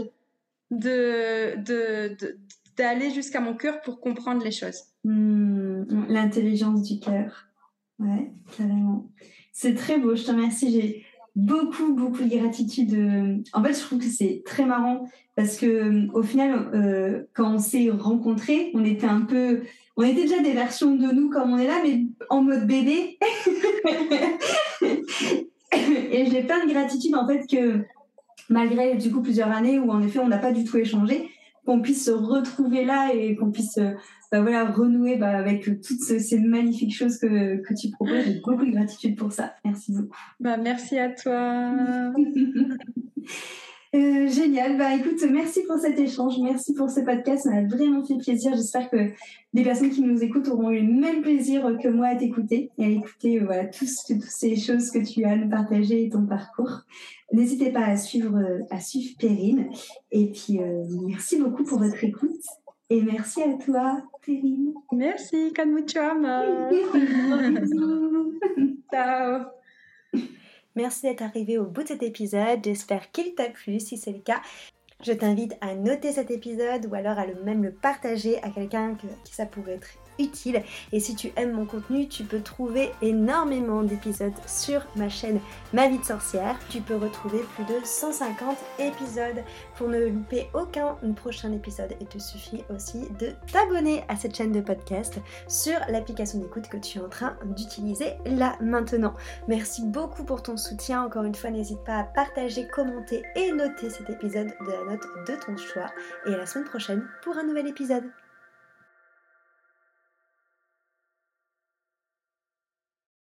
de, de, de- d'aller jusqu'à mon cœur pour comprendre les choses. Hmm, L'intelligence du cœur. Ouais, carrément. C'est très beau, je te remercie. J'ai beaucoup, beaucoup de gratitude. euh. En fait, je trouve que c'est très marrant parce que euh, au final, euh, quand on s'est rencontrés, on était un peu. On était déjà des versions de nous comme on est là, mais en mode bébé. Et j'ai plein de gratitude en fait que malgré du coup plusieurs années où en effet on n'a pas du tout échangé, qu'on puisse se retrouver là et qu'on puisse euh, bah voilà, renouer bah, avec toutes ce- ces magnifiques choses que, que tu proposes. J'ai beaucoup de gratitude pour ça. Merci beaucoup. Bah, merci à toi. Euh, génial. Bah écoute, merci pour cet échange. Merci pour ce podcast. Ça m'a vraiment fait plaisir. J'espère que les personnes qui nous écoutent auront eu le même plaisir que moi à t'écouter et à écouter euh, voilà, toutes ces choses que tu as à nous partager et ton parcours. N'hésitez pas à suivre, euh, à suivre Perrine. Et puis, merci beaucoup pour votre écoute. Et merci à toi, Perrine. Merci. Bisous. Ciao. Merci d'être arrivé au bout de cet épisode. J'espère qu'il t'a plu. Si c'est le cas, je t'invite à noter cet épisode ou alors à le même le partager à quelqu'un qui ça pourrait être Et si tu aimes mon contenu, tu peux trouver énormément d'épisodes sur ma chaîne Ma vie de sorcière. Tu peux retrouver plus de 150 épisodes pour ne louper aucun prochain épisode. Il te suffit aussi de t'abonner à cette chaîne de podcast sur l'application d'écoute que tu es en train d'utiliser là maintenant. Merci beaucoup pour ton soutien. Encore une fois, n'hésite pas à partager, commenter et noter cet épisode de la note de ton choix. Et à la semaine prochaine pour un nouvel épisode.